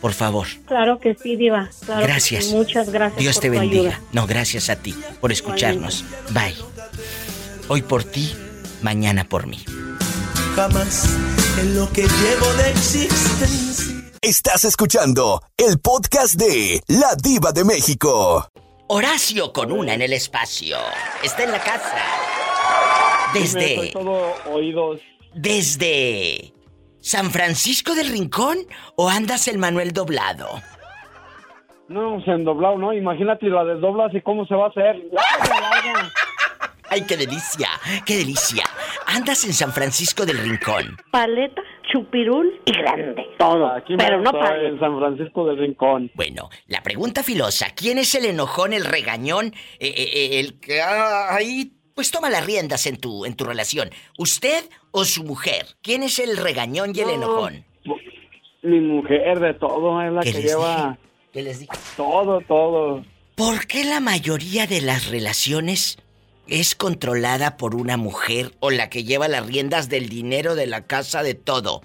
Por favor. Claro que sí, Diva. Claro Gracias. sí. Muchas gracias. Dios por te tu bendiga. ayuda. No, gracias a ti por escucharnos. Bye. Hoy por ti, mañana por mí. Jamás en lo que llevo de existencia. Estás escuchando el podcast de La Diva de México. Horacio con una en el espacio. Está en la casa. Desde. Soy todo oídos. Desde. ¿San Francisco del Rincón o andas el Manuel doblado? No, se han doblado, ¿no? Imagínate la desdoblas y cómo se va a hacer. ¡Ay, qué delicia! ¡Qué delicia! Andas en San Francisco del Rincón. Paleta, chupirul y grande. Todo. Aquí pero no pague. en San Francisco del Rincón. Bueno, la pregunta filosa: ¿quién es el enojón, el regañón, eh, eh, eh, el que ah, ahí pues toma las riendas en tu, en tu relación? ¿Usted o su mujer? ¿Quién es el regañón y el No, enojón? Mi mujer de todo es la ¿Qué que lleva dije? ¿Qué les dije? todo, todo. ¿Por qué la mayoría de las relaciones es controlada por una mujer o la que lleva las riendas del dinero de la casa de todo?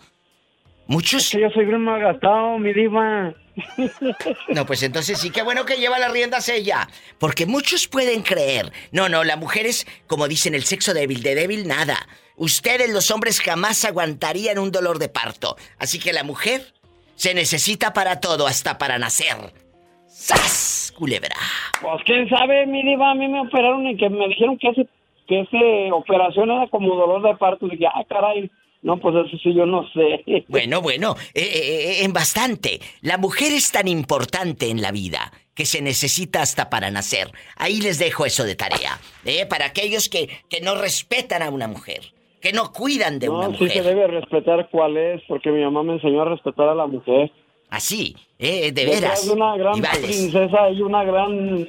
Muchos... yo soy bien mal gastado, mi diva. No, pues entonces sí, qué bueno que lleva las riendas ella. Porque muchos pueden creer. No, no, la mujer es, como dicen, el sexo débil. De débil, nada. Ustedes, los hombres, jamás aguantarían un dolor de parto. Así que la mujer se necesita para todo, hasta para nacer. ¡Sas! Culebra. Pues quién sabe, mi diva, a mí me operaron y que me dijeron que ese, que ese operación era como dolor de parto. Dije, ah, caray. No, pues eso sí, yo no sé. Bueno, bueno, eh, eh, en bastante. La mujer es tan importante en la vida que se necesita hasta para nacer. Ahí les dejo eso de tarea. ¿eh? Para aquellos que, que no respetan a una mujer, que no cuidan de una No, mujer. sí se debe respetar cuál es, porque mi mamá me enseñó a respetar a la mujer. Así, eh, de veras. una gran princesa y una gran...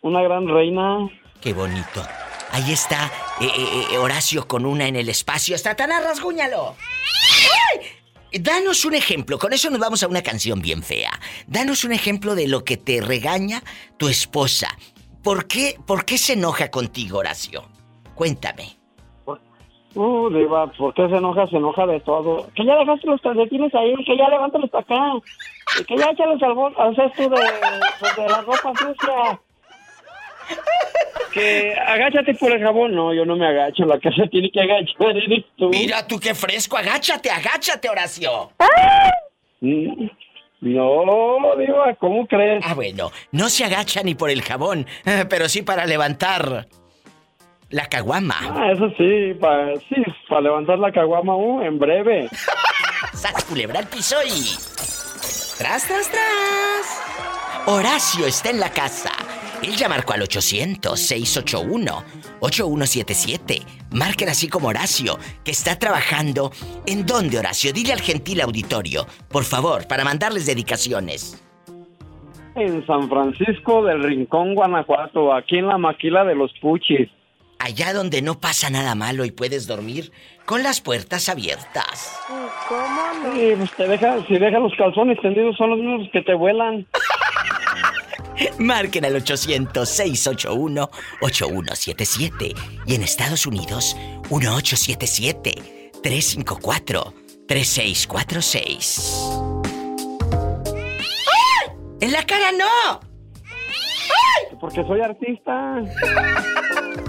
Una gran reina. Qué bonito. Ahí está eh, eh, eh, Horacio con una en el espacio. ¡Satanás, rasguñalo! ¡Ay! Danos un ejemplo. Con eso nos vamos a una canción bien fea. Danos un ejemplo de lo que te regaña tu esposa. ¿Por qué, por qué se enoja contigo, Horacio? Cuéntame. Uh, diva, ¿por qué se enoja? Se enoja de todo. Que ya dejaste los calcetines ahí, que ya levántalos para acá. Y que ya échalos al, al cesto de, pues, de la ropa sucia. Que agáchate por el jabón. No, yo no me agacho. La se tiene que agachar eres tú. Mira tú qué fresco. Agáchate, agáchate, Horacio. Mm, No, diva, ¿cómo crees? Ah, bueno. No se agacha ni por el jabón, pero sí para levantar la caguama. Ah, eso sí, para sí, para levantar la caguama uh, en breve. ¡Sas culebra al piso y... ¡Tras, tras, tras! Horacio está en la casa. Él ya marcó al 800-681-8177. Marquen así como Horacio, que está trabajando. ¿En dónde, Horacio? Dile al gentil auditorio, por favor, para mandarles dedicaciones. En San Francisco del Rincón, Guanajuato, aquí en la maquila de los Puchis. Allá donde no pasa nada malo y puedes dormir con las puertas abiertas. ¿Cómo no? Sí, pues te deja, si dejas los calzones tendidos son los mismos que te vuelan. Marquen al 800-681-8177. Y en Estados Unidos, 1877-354-3646. ¡Ay! ¡En la cara no! Porque soy artista.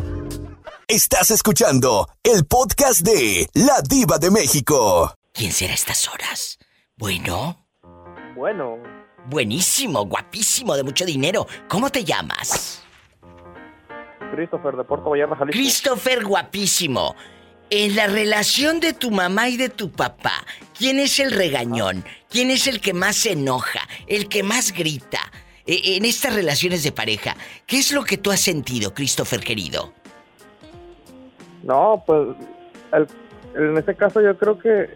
Estás escuchando el podcast de La Diva de México. ¿Quién será a estas horas? Bueno, Bueno, buenísimo, guapísimo, de mucho dinero. ¿Cómo te llamas? Christopher de Puerto Vallarta, Jalisco. Christopher, guapísimo. En la relación de tu mamá y de tu papá, ¿quién es el regañón? ¿Quién es el que más se enoja? ¿El que más grita? E- En estas relaciones de pareja, ¿qué es lo que tú has sentido, Christopher querido? No, pues el- en este caso yo creo que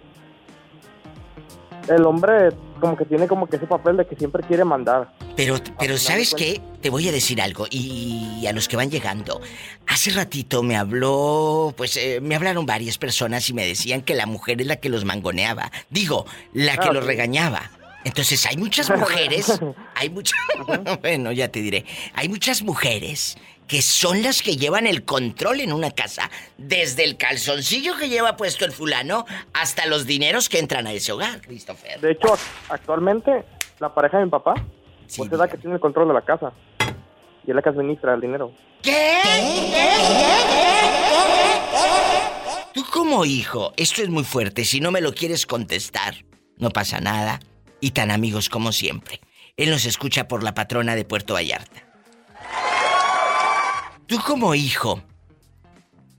el hombre como que tiene como que ese papel de que siempre quiere mandar. Pero, pero ¿sabes qué? Te voy a decir algo y a los que van llegando. Hace ratito me habló, pues eh, me hablaron varias personas y me decían que la mujer es la que los mangoneaba. Digo, la que Ah, los sí. regañaba. Entonces hay muchas mujeres, hay muchas, bueno, ya te diré, hay muchas mujeres que son las que llevan el control en una casa, desde el calzoncillo que lleva puesto el fulano hasta los dineros que entran a ese hogar, Christopher. De hecho, actualmente la pareja de mi papá pues es la que tiene el control de la casa y es la que administra el dinero. ¿Qué? Tú como hijo, esto es muy fuerte, si no me lo quieres contestar, no pasa nada, y tan amigos como siempre. Él nos escucha por la patrona de Puerto Vallarta. Tú como hijo,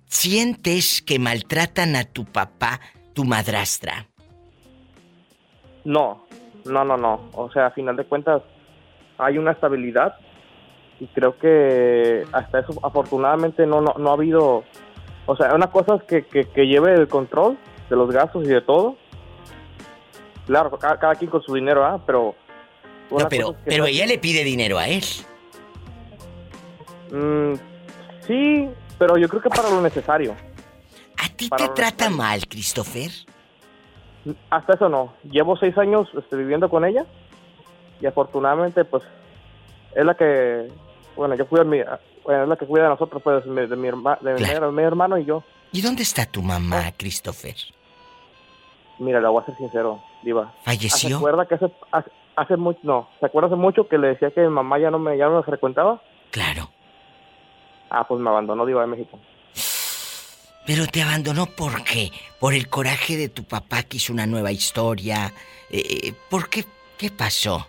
¿sientes que maltratan a tu papá, tu madrastra? No, no, no, no. O sea, a final de cuentas hay una estabilidad y creo que hasta eso afortunadamente no, no, no ha habido... O sea, una cosa es que, que, que lleve el control de los gastos y de todo. Claro, cada, cada quien con su dinero, ¿ah? Pero... No, pero, cosa es que pero no- ella le pide dinero a él. Mm, sí, pero yo creo que para lo necesario. ¿A ti Para te trata mal, Christopher? Hasta eso no. Llevo seis años este, viviendo con ella y afortunadamente pues es la que, bueno, yo fui a mi, Bueno, es la que cuida de nosotros, pues, de, de mi, herma- de mi hermano y yo. ¿Y dónde está tu mamá, Christopher? Mira, le voy a ser sincero, Diva. ¿Falleció? ¿Se acuerda que hace, hace, hace mucho, no, ¿se acuerda hace mucho que le decía que mi mamá ya no me, ya no me frecuentaba? Claro. Ah, pues me abandonó Diva de México. Pero te abandonó ¿por qué? ¿Por el coraje de tu papá que hizo una nueva historia? Eh, ¿Por qué? ¿Qué pasó?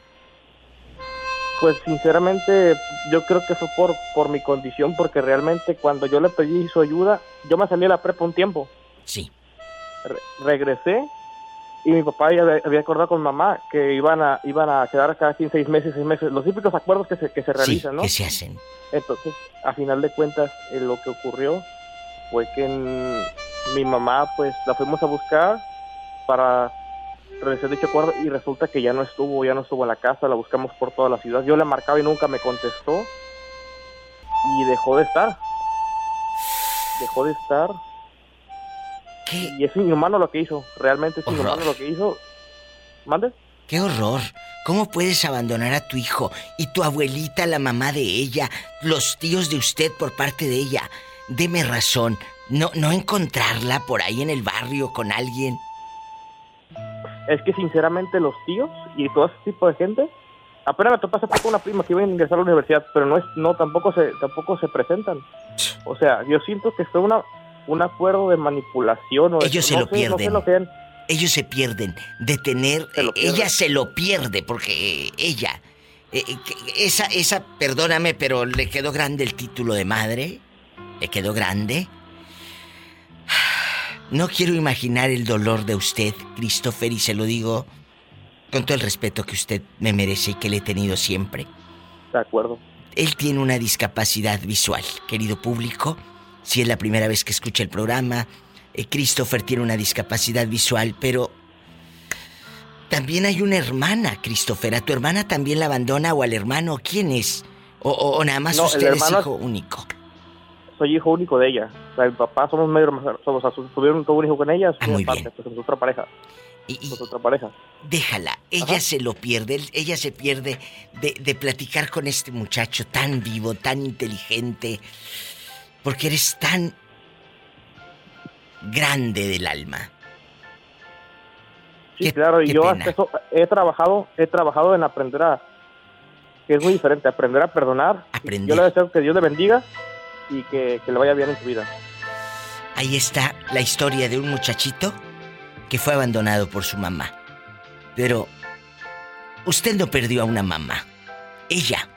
Pues sinceramente yo creo que fue por, por mi condición, porque realmente cuando yo le pedí su ayuda, yo me salí a la prepa un tiempo. Sí. Re- regresé y mi papá ya había, acordado con mamá que iban a iban a quedar cada 15, seis meses, seis meses, los típicos acuerdos que se, que se realizan, ¿no? que se hacen. Entonces, a final de cuentas, eh, lo que ocurrió fue que mm, mi mamá, pues, la fuimos a buscar para realizar dicho acuerdo y resulta que ya no estuvo, ya no estuvo en la casa, la buscamos por toda la ciudad. Yo le marcaba y nunca me contestó y dejó de estar. Dejó de estar. Y es inhumano lo que hizo, realmente es inhumano lo que hizo. ¿Mande? ¡Qué horror! ¿Cómo puedes abandonar a tu hijo y tu abuelita, la mamá de ella, los tíos de usted por parte de ella? Deme razón. No, no encontrarla por ahí en el barrio con alguien. Es que sinceramente los tíos y todo ese tipo de gente, apenas me hace poco una prima que iba a ingresar a la universidad, pero no es, no tampoco se, tampoco se presentan. O sea, yo siento que fue una, un acuerdo de manipulación o de- Ellos se no lo sé, no sé pierden. lo Ellos se pierden de tener. eh, ella se lo pierde porque eh, ella. eh, eh, esa, esa, perdóname, pero le quedó grande el título de madre. Le quedó grande. No quiero imaginar el dolor de usted, Christopher, y se lo digo con todo el respeto que usted me merece y que le he tenido siempre. De acuerdo. Él tiene una discapacidad visual, querido público. Si es la primera vez que escucha el programa, eh, Christopher tiene una discapacidad visual, pero también hay una hermana, Christopher. ¿A tu hermana también la abandona o al hermano? ¿Quién es? O, o- o nada más No, usted es hijo único. Soy hijo único de ella. O sea, mi papá somos medio hermanos, o sea, tuvieron tuvo un hijo con ella, Ah, muy parte, bien. pues, otra pareja. Su otra pareja. Déjala, ella se lo pierde, ella se pierde de, de platicar con este muchacho tan vivo, tan inteligente, porque eres tan grande del alma. Sí, claro, y yo pena. hasta eso he trabajado, he trabajado en aprender a, que es muy diferente, aprender a perdonar. Aprender. Yo le deseo que Dios le bendiga y que, que le vaya bien en su vida. Ahí está la historia de un muchachito que fue abandonado por su mamá. Pero usted no perdió a una mamá. Ella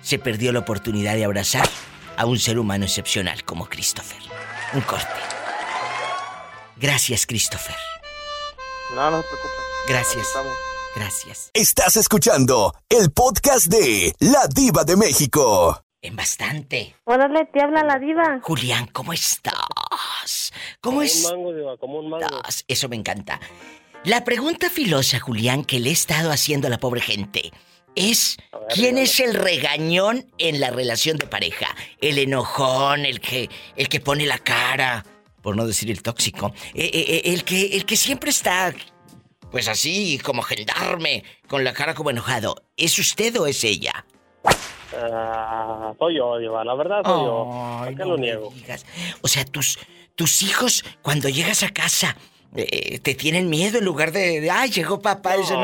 se perdió la oportunidad de abrazar a un ser humano excepcional como Christopher. Un corte. Gracias, Christopher. No, no se preocupe. Gracias. Gracias. Estás escuchando el podcast de La Diva de México. En bastante. Órale, te habla la diva. Julián, ¿cómo estás? ¿Cómo Como es? un mango, Diva, como un mango. Eso me encanta. La pregunta filosa, Julián, que le he estado haciendo a la pobre gente es ¿quién es el regañón en la relación de pareja? El enojón, el que el que pone la cara, por no decir el tóxico, eh, eh, eh, el que el que siempre está pues así como gendarme, con la cara como enojado. ¿Es usted o es ella? Ah, soy yo, Diva, la verdad soy yo. ¿Por qué lo niego? O sea, tus tus hijos cuando llegas a casa eh, te tienen miedo en lugar de, de, ay, llegó papá, no, no.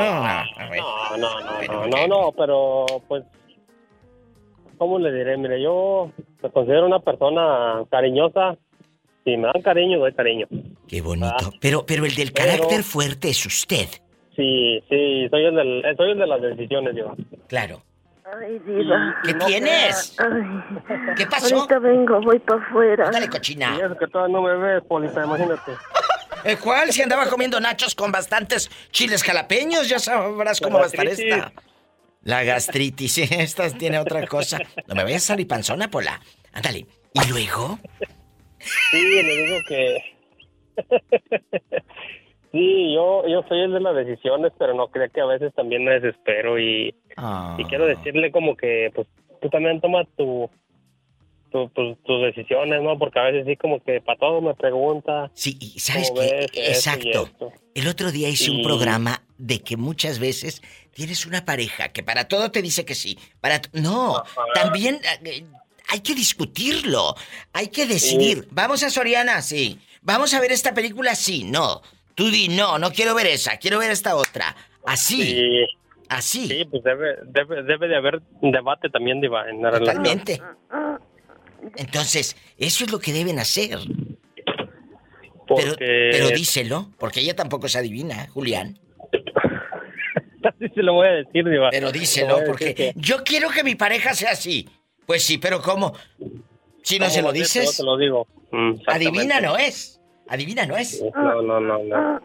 No, no, no, no, no, no, pero pues, ¿cómo le diré? Mire, yo me considero una persona cariñosa. Si me dan cariño, doy cariño. Qué bonito. Pero, pero el del Pero- carácter fuerte es usted. Sí, sí, soy el, del, soy el de las decisiones, Diva. Claro. Ay, diva. ¿Qué tienes? Ay. ¿Qué pasó? Ahorita vengo, voy para afuera. Dale, cochina. Y eso que todavía no me ves, Polita, imagínate. ¿El cuál? Si andaba comiendo nachos con bastantes chiles jalapeños, ya sabrás cómo va a estar esta. La gastritis, esta tiene otra cosa. No me vayas a salir panzona, Pola. Ándale. ¿Y luego? Sí, le digo que... sí, yo, yo soy el de las decisiones, pero no creo que a veces también me desespero y, Ah. y quiero decirle como que, pues, tú también toma tu, tu- tu- tus decisiones, ¿no? Porque a veces sí como que para todo me pregunta. Sí, y ¿sabes y Exacto. esto? El otro día hice un programa de que muchas veces tienes una pareja que para todo te dice que sí. Para no, también eh, hay que discutirlo. Hay que decidir. ¿Vamos a Soriana? Sí. ¿Vamos a ver esta película? Sí. No. Tú di no, no quiero ver esa, quiero ver esta otra. Así. Sí. Así. Sí, pues debe, debe, debe de haber debate también, Diva, en la relación. Totalmente. Entonces, eso es lo que deben hacer. Pero, Porque... pero díselo, porque ella tampoco se adivina, Julián. Así se lo voy a decir, Diva. Pero díselo, porque que- yo quiero que mi pareja sea así. Pues sí, pero ¿cómo? Si no ¿Cómo se lo dices, Yo te lo digo. Mm, adivina no es. Adivina no es. No, no, no, no.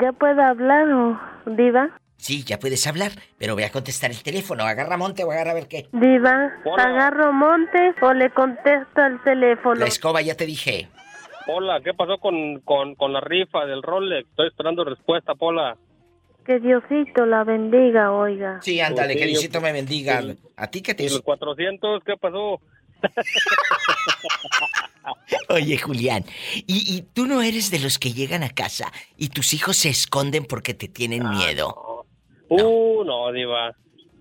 ¿Ya puedo hablar o diva? Sí, ya puedes hablar, pero voy a contestar el teléfono. Agarra monte o agarra a ver qué. Diva, ¿agarro monte o le contesto al teléfono? La escoba ya te dije. Hola, ¿qué pasó con, con, con la rifa del Rolex? Estoy esperando respuesta, Pola. Que Diosito la bendiga, oiga. Sí, ándale, Sí, que yo- Diosito me bendiga. A ti que te ¿Y los 400 qué pasó? Oye, Julián, ¿y, y tú no eres de los que llegan a casa y tus hijos se esconden porque te tienen Ah, miedo? Uh, no, Diva.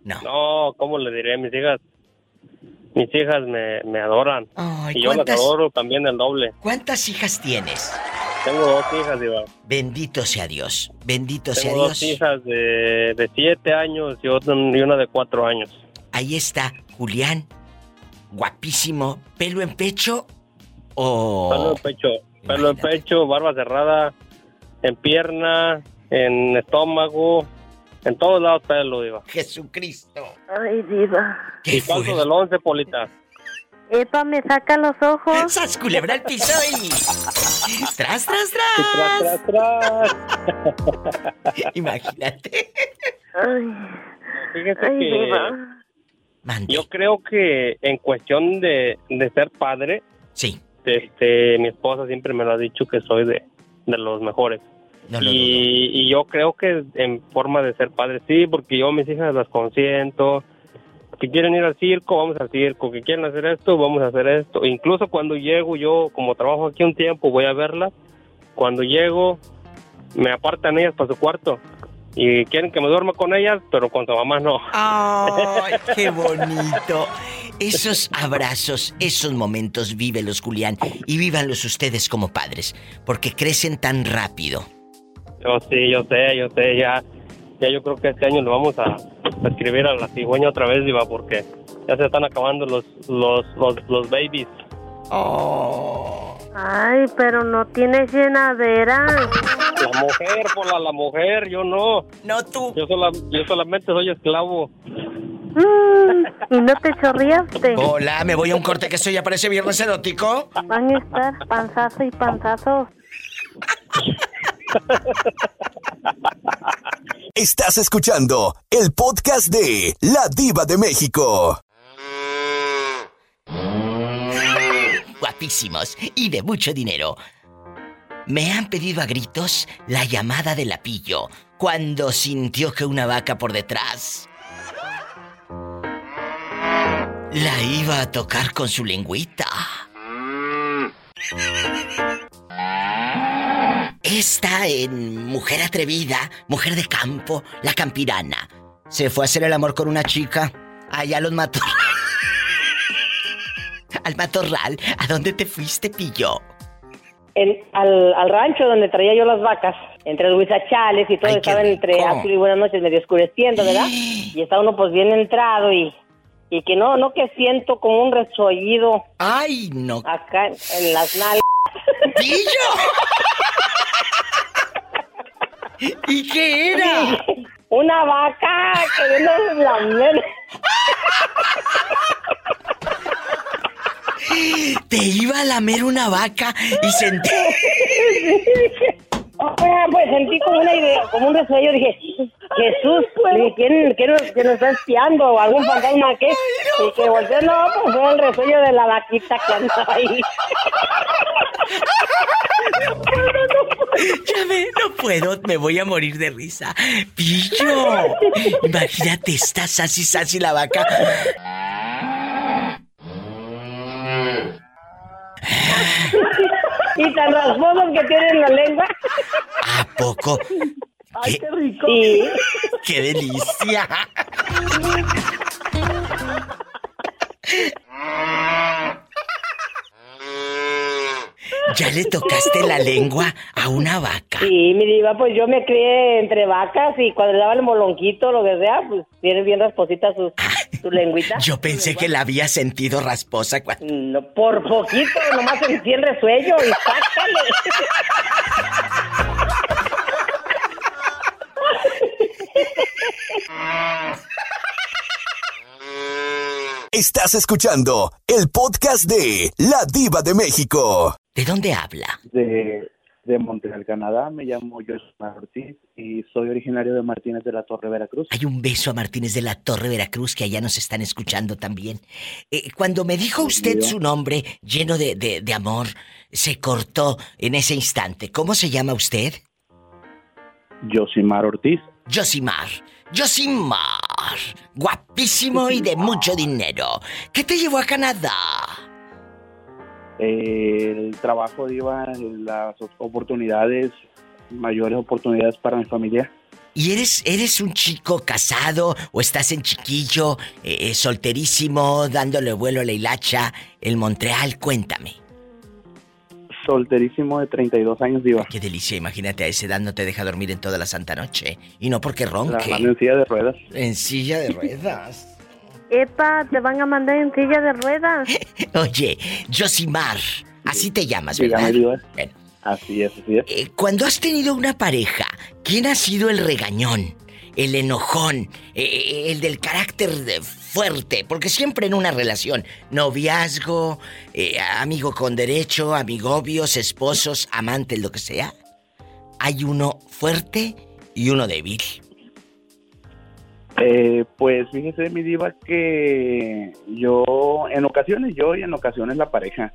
No. No, ¿cómo le diré? Mis hijas, mis hijas me, me adoran. Ay, y yo las ¿cuántas- adoro también el doble. ¿Cuántas hijas tienes? Tengo dos hijas, Diva. Bendito sea Dios, bendito sea Tengo dos Dios. hijas de, de siete años y, otra, y una de cuatro años. Ahí está, Julián, guapísimo, pelo en pecho o... Pelo en pecho, pelo en pecho, barba cerrada, en pierna, en estómago, en todos lados pelo, Diva. Jesucristo. Ay, diva. Y calzo del once, Polita. Epa, me saca los ojos. ¡Sas, culebra al piso y... ¡Tras, tras, tras! tras, Imagínate. Ay, Fíjese ay, que diva. yo creo que en cuestión de, de ser padre, sí. Este, mi esposa siempre me lo ha dicho que soy de, de los mejores. No y, y yo creo que en forma de ser padre, sí, porque yo a mis hijas las consiento. Que quieren ir al circo, vamos al circo. Que quieren hacer esto, vamos a hacer esto. Incluso cuando llego, yo como trabajo aquí un tiempo, voy a verlas. Cuando llego, me apartan ellas para su cuarto. Y quieren que me duerma con ellas, pero con su mamá no. ¡Ay, qué bonito! Esos abrazos, esos momentos, vívelos, Julián, y vívanlos ustedes como padres, porque crecen tan rápido. Yo sí, yo sé, yo sé, ya, ya yo creo que este año lo vamos a, a escribir a la cigüeña otra vez, Diva, porque ya se están acabando los, los, los, los babies. Ay, pero no tiene llenadera. La mujer, por la, la mujer, yo no. No tú. Yo, sola- yo solamente soy esclavo. Mm, ¿Y no te chorreaste? Hola, me voy a un corte que esto ya parece viernes erótico. Van a estar panzazo y panzazo. Estás escuchando el podcast de La Diva de México. Y de mucho dinero. Me han pedido a gritos la llamada del apillo cuando sintió que una vaca por detrás la iba a tocar con su lengüita. Esta en Mujer Atrevida, Mujer de Campo, la campirana, se fue a hacer el amor con una chica. Allá los mató. Al matorral, ¿a dónde te fuiste, pillo? En- al, al rancho donde traía yo las vacas, entre los huizachales y todo, Ay, qué estaban entre azul y buenas noches, medio oscureciendo, ¿verdad? Y está uno pues bien entrado y, y que no, no que siento como un resollido. Ay, no. Acá en, en las nalgas. ¡Pillo! ¿Y qué era? Una vaca que no la Te iba a lamer una vaca y sentí. Ah, pues sentí como una idea, como un resuello, dije, Jesús, ¿quién, quién nos, quién nos está espiando? ¿O algún fantasma qué? Y que volteé, no, pues fue el resuello de la vaquita que andaba ahí. Ya ve, no puedo, me voy a morir de risa. Pillo. Imagínate, está sasi sasi la vaca. y tan rasposos que tienen la lengua. ¿A poco? Ay, qué rico. Sí. ¡Qué delicia! Ya le tocaste la lengua a una vaca. Sí, mi diva, pues yo me crié entre vacas y cuando le daba el molonquito, lo que sea, pues tiene bien rasposita su, su lengüita. Yo pensé que la había sentido rasposa cuando... No, por poquito, nomás sentí el resuello y sácale. Estás escuchando el podcast de La Diva de México. ¿De dónde habla? de, de Montreal, Canadá. Me llamo Joshua Ortiz y soy originario de Martínez de la Torre, Veracruz. Hay un beso a Martínez de la Torre, Veracruz, que allá nos están escuchando también. Eh, cuando me dijo usted su nombre, lleno de, de- de amor, se cortó en ese instante. ¿Cómo se llama usted? Josimar Ortiz. Josimar. Josimar. Guapísimo y de mucho dinero. ¿Qué te llevó a Canadá? Eh, el trabajo iba las oportunidades, mayores oportunidades para mi familia. ¿Y eres, eres un chico casado o estás en chiquillo, eh, eh, solterísimo, dándole vuelo a la hilacha en Montreal? Cuéntame. Solterísimo de 32 años, Diva. Qué delicia, imagínate a esa edad no te deja dormir en toda la santa noche. Y no porque ronque. En silla de ruedas. En silla de ruedas. Epa, te van a mandar en silla de ruedas. Oye, Josimar, así te llamas, ¿verdad? Dígame, Diva. Bueno. Así es, así es. Eh, cuando has tenido una pareja, ¿quién ha sido el regañón? El enojón, eh, el del carácter de- fuerte, porque siempre en una relación, noviazgo, eh, amigo con derecho, amigobios, esposos, amantes, lo que sea, hay uno fuerte y uno débil. Eh, pues fíjese, mi diva, que yo, en ocasiones yo y en ocasiones la pareja.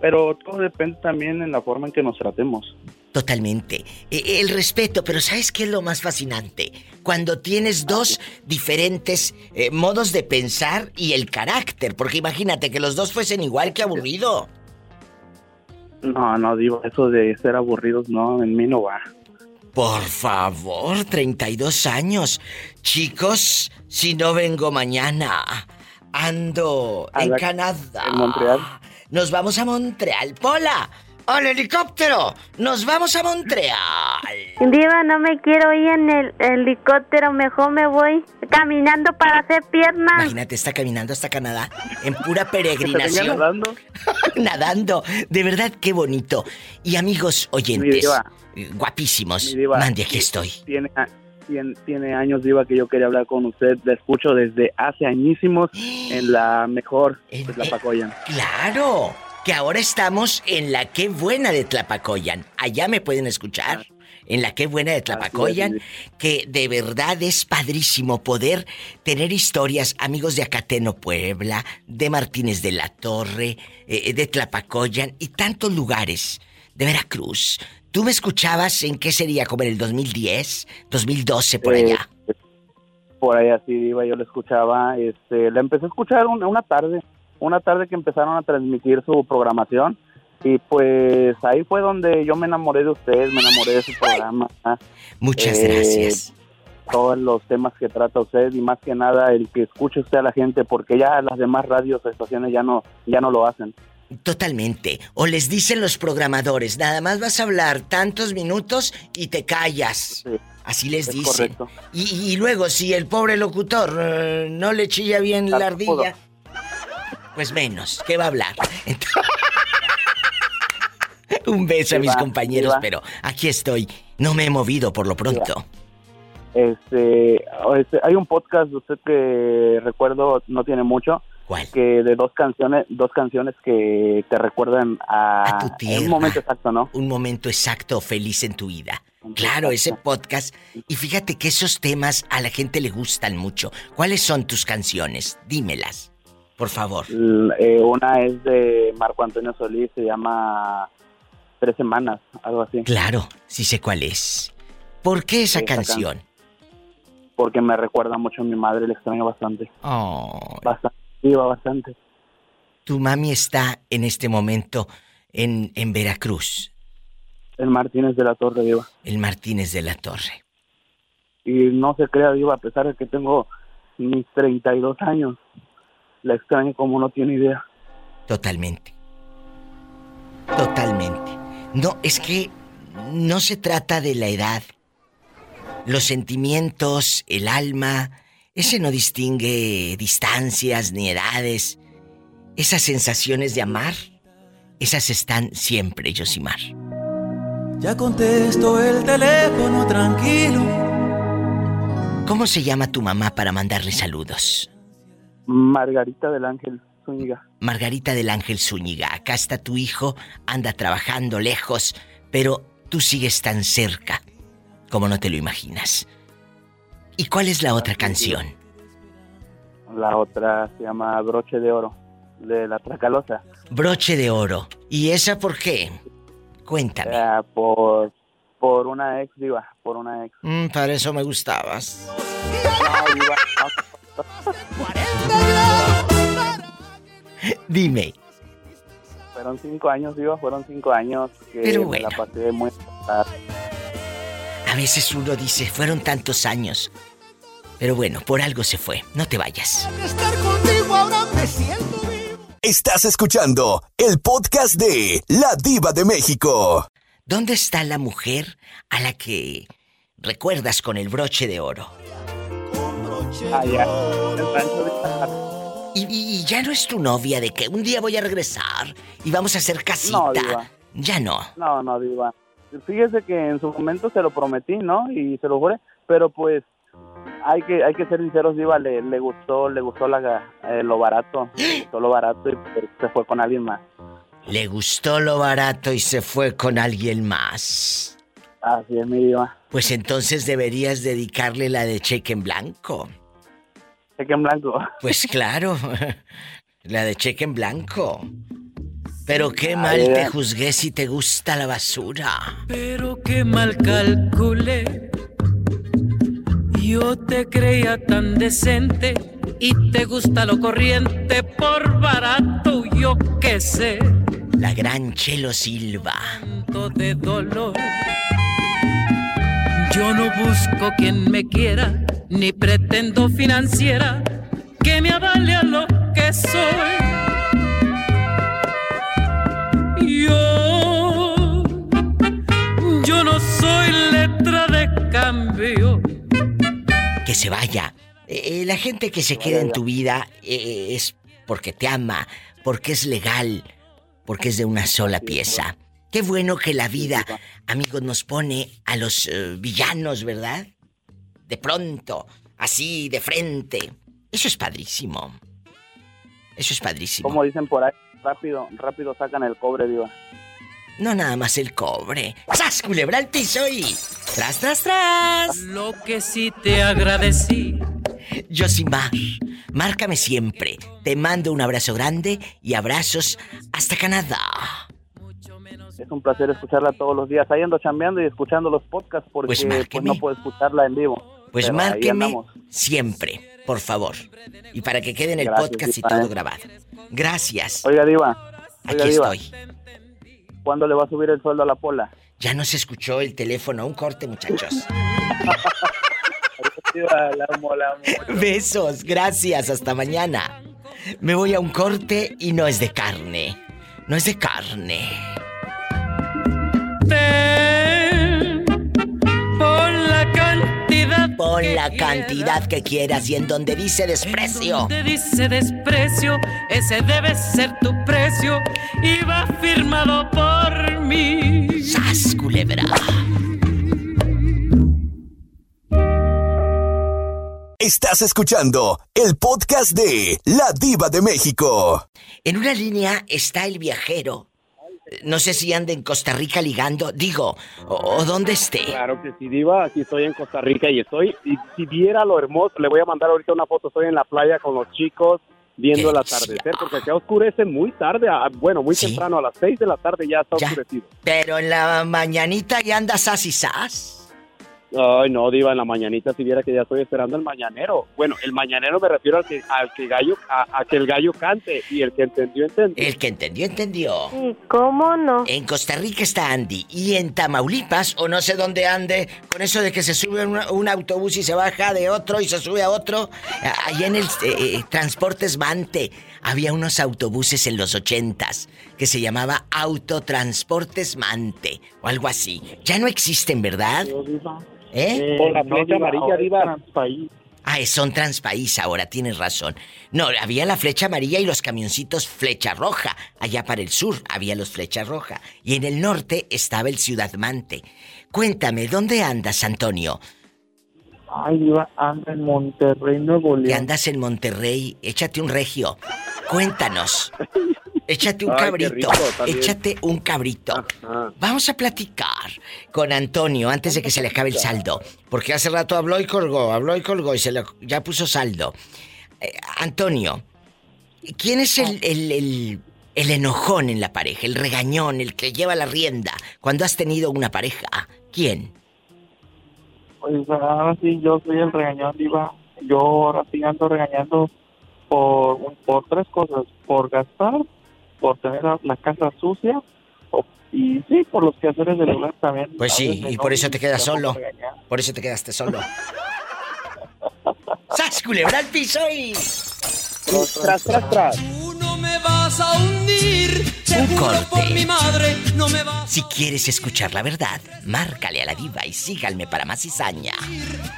Pero todo depende también en la forma en que nos tratemos. Totalmente. Eh, El respeto, pero ¿sabes qué es lo más fascinante? Cuando tienes dos diferentes eh, modos de pensar y el carácter, porque imagínate que los dos fuesen igual que aburrido. No, no, digo, eso de ser aburridos, no, en mí no va. Por favor, 32 años. Chicos, si no vengo mañana, ando en Canadá. en Montreal. Nos vamos a Montreal. Pola, al helicóptero. Nos vamos a Montreal. Diva, no me quiero ir en el helicóptero, mejor me voy caminando para hacer piernas. Imagínate, está caminando hasta Canadá en pura peregrinación. nadando. Nadando. De verdad, qué bonito. Y amigos Mi oyentes, diva. eh, guapísimos, mande, aquí estoy. Tiene, a- tiene, tiene años, Diva, que yo quería hablar con usted. La escucho desde hace añísimos en la mejor, pues la Pacoyan. Claro, que ahora estamos en la Qué Buena de Tlapacoyan. Allá me pueden escuchar. En la Qué Buena de Tlapacoyan, que de verdad es padrísimo poder tener historias, amigos de Acateno, Puebla, de Martínez de la Torre, eh, de Tlapacoyan y tantos lugares, de Veracruz. ¿Tú me escuchabas en qué sería, como en el 2010, 2012, por Eh, allá? Por ahí así, Diva, yo la escuchaba. Este, la empecé a escuchar una, una tarde. Una tarde que empezaron a transmitir su programación. Y pues ahí fue donde yo me enamoré de ustedes, me enamoré de su programa. Muchas Eh, gracias. Todos los temas que trata usted y más que nada el que escuche usted a la gente, porque ya las demás radios o estaciones ya no, ya no lo hacen. Totalmente. O les dicen los programadores, nada más vas a hablar tantos minutos y te callas. Así les es dicen. Y, y luego, si el pobre locutor eh, no le chilla bien la ardilla, pues menos, ¿qué va a hablar? Entonces- Un beso a mis va, compañeros, sí pero aquí estoy. No me he movido por lo pronto. Este, este, hay un podcast usted que recuerdo no tiene mucho. Que de dos canciones, dos canciones que te recuerdan a, tu tierra. un momento exacto, ¿no? Un momento exacto feliz en tu vida. Claro, ese podcast. Y fíjate que esos temas a la gente le gustan mucho. ¿Cuáles son tus canciones? Dímelas, por favor. Eh, una es de Marco Antonio Solís, se llama Tres Semanas, algo así. Claro, sí sé cuál es. ¿Por qué esa Esa can- canción? Porque me recuerda mucho a mi madre, le extraño bastante. Oh, Bastante, iba bastante. tu mami está en este momento en, en Veracruz, El Martínez de la Torre, Diva. el Martínez de la Torre. Y no se crea, Diva, a pesar de que tengo mis 32 años, la extraño como no tiene idea. Totalmente. Totalmente. No, es que no se trata de la edad. Los sentimientos, el alma, ese no distingue distancias ni edades. Esas sensaciones de amar, esas están siempre, Yosimar. Ya contesto el teléfono tranquilo. ¿Cómo se llama tu mamá para mandarle saludos? Margarita del Ángel Zúñiga. Margarita del Ángel Zúñiga, acá está tu hijo, anda trabajando lejos, pero tú sigues tan cerca, como no te lo imaginas. ¿Y cuál es la otra canción? La otra se llama Broche de Oro, de la Tracalosa. Broche de oro. ¿Y esa por qué? Cuéntame. Eh, por, por una ex diva, por una ex. Mm, para eso me gustabas. Dime. Fueron cinco años, diva, fueron cinco años que Pero me bueno. la pasé muy... Ah, A veces uno dice, fueron tantos años. Pero bueno, por algo se fue. No te vayas. Estar contigo ahora me siento Estás escuchando el podcast de La Diva de México. ¿Dónde está la mujer a la que recuerdas con el broche de oro? allá, en el rancho de Y, ya no es tu novia de que un día voy a regresar y vamos a hacer casita. No, diva. ya no. No, no, Diva. Fíjese que en su momento se lo prometí, ¿no? Y se lo juré, pero pues hay que hay que ser sinceros, Diva, le, le gustó, le gustó la, eh, lo barato, le gustó lo barato y pues, se fue con alguien más. Le gustó lo barato y se fue con alguien más. Así es, mi Diva. Pues entonces deberías dedicarle la de cheque en blanco. Cheque en blanco. Pues claro, la de cheque en blanco. Pero qué A mal te juzgué si te gusta la basura. Pero qué mal calculé. Yo te creía tan decente y te gusta lo corriente por barato, yo qué sé. La gran Chelo Silva. Tanto de dolor. Yo no busco quien me quiera, ni pretendo financiera que me avale a lo que soy. Yo, yo no soy letra de cambio. Que se vaya. Eh, eh, la gente que se queda en tu vida eh, es porque te ama, porque es legal, porque es de una sola pieza. Qué bueno que la vida, amigos, nos pone a los eh, villanos, ¿verdad? De pronto, así, de frente. Eso es padrísimo. Eso es padrísimo. Como dicen por ahí, rápido, rápido sacan el cobre, Diva. No nada más el cobre. ¡Sas, culebra al piso y... ¡Tras, tras, tras! Lo que sí te agradecí. Yosimar, márcame siempre. Te mando un abrazo grande y abrazos hasta Canadá. Es un placer escucharla todos los días. Ahí ando chambeando y escuchando los podcasts porque Pues pues, no puedo escucharla en vivo. Pues márqueme siempre, por favor. Y para que quede en el Gracias, podcast y todo ¿eh? grabado. Gracias. Oiga, Diva. Oiga, Aquí Diva. estoy. ¿Cuándo le va a subir el sueldo a la pola? Ya no se escuchó el teléfono. Un corte, muchachos. Diva, la amo, la amo. Besos, gracias, hasta mañana. Me voy a un corte y no es de carne. No es de carne. Que la cantidad que quieras y en donde dice desprecio. Te dice desprecio, ese debe ser tu precio y va firmado por mí. ¡Sas, culebra! Estás escuchando el podcast de La Diva de México. En una línea está el viajero. No sé si anda en Costa Rica ligando, digo, o, o dónde esté. Claro que sí, Diva. Aquí estoy en Costa Rica y estoy. Y si viera lo hermoso, le voy a mandar ahorita una foto. Estoy en la playa con los chicos viendo el atardecer, porque acá oscurece muy tarde. Bueno, muy temprano, a las 6 de la tarde ya está Ya. oscurecido. Pero en la mañanita ya andas sas y sas. Ay, no, Diva, en la mañanita si viera que ya estoy esperando el mañanero. Bueno, el mañanero me refiero al que, al que, gallo, a, a que el gallo cante y el que entendió, entendió. El que entendió, entendió. ¿Y cómo no? En Costa Rica está Andy y en Tamaulipas, o no sé dónde ande, con eso de que se sube un, un autobús y se baja de otro y se sube a otro, allá en el eh, eh, Transportes Mante había unos autobuses en los ochentas que se llamaba Autotransportes Mante o algo así. Ya no existen, ¿verdad? ¿Eh? Con la flecha amarilla, Diva. Ah, son transpaís ahora, tienes razón. No, había la flecha amarilla y los camioncitos flecha roja. Allá para el sur había los flecha roja. Y en el norte estaba el Ciudad Mante. Cuéntame, ¿dónde andas, Antonio? Ay, iba, anda en Monterrey, Nuevo León. andas en Monterrey, échate un regio. Cuéntanos. Échate un Ay, cabrito. rico, échate un cabrito. Vamos a platicar con Antonio antes de que se le acabe el saldo. Porque hace rato habló y colgó, habló y colgó y se le, ya puso saldo. Eh, Antonio, ¿quién es el, el, el- el enojón en la pareja? El regañón, el que lleva la rienda cuando has tenido una pareja. ¿Quién? Pues ahora sí, yo soy el regañón, Diva. Yo ahora sí ando regañando por, un- por tres cosas. Por gastar, por tener la, la casa sucia o- y sí, por los quehaceres del hogar también. Pues sí, y no, por eso te quedas solo. por eso te quedaste solo. ¡Sas, culebra al piso y... Tras, tras, tras. No me vas a hundir, Un corte. mi madre, no me vas Si quieres escuchar la verdad, márcale a la diva y síganme para más cizaña.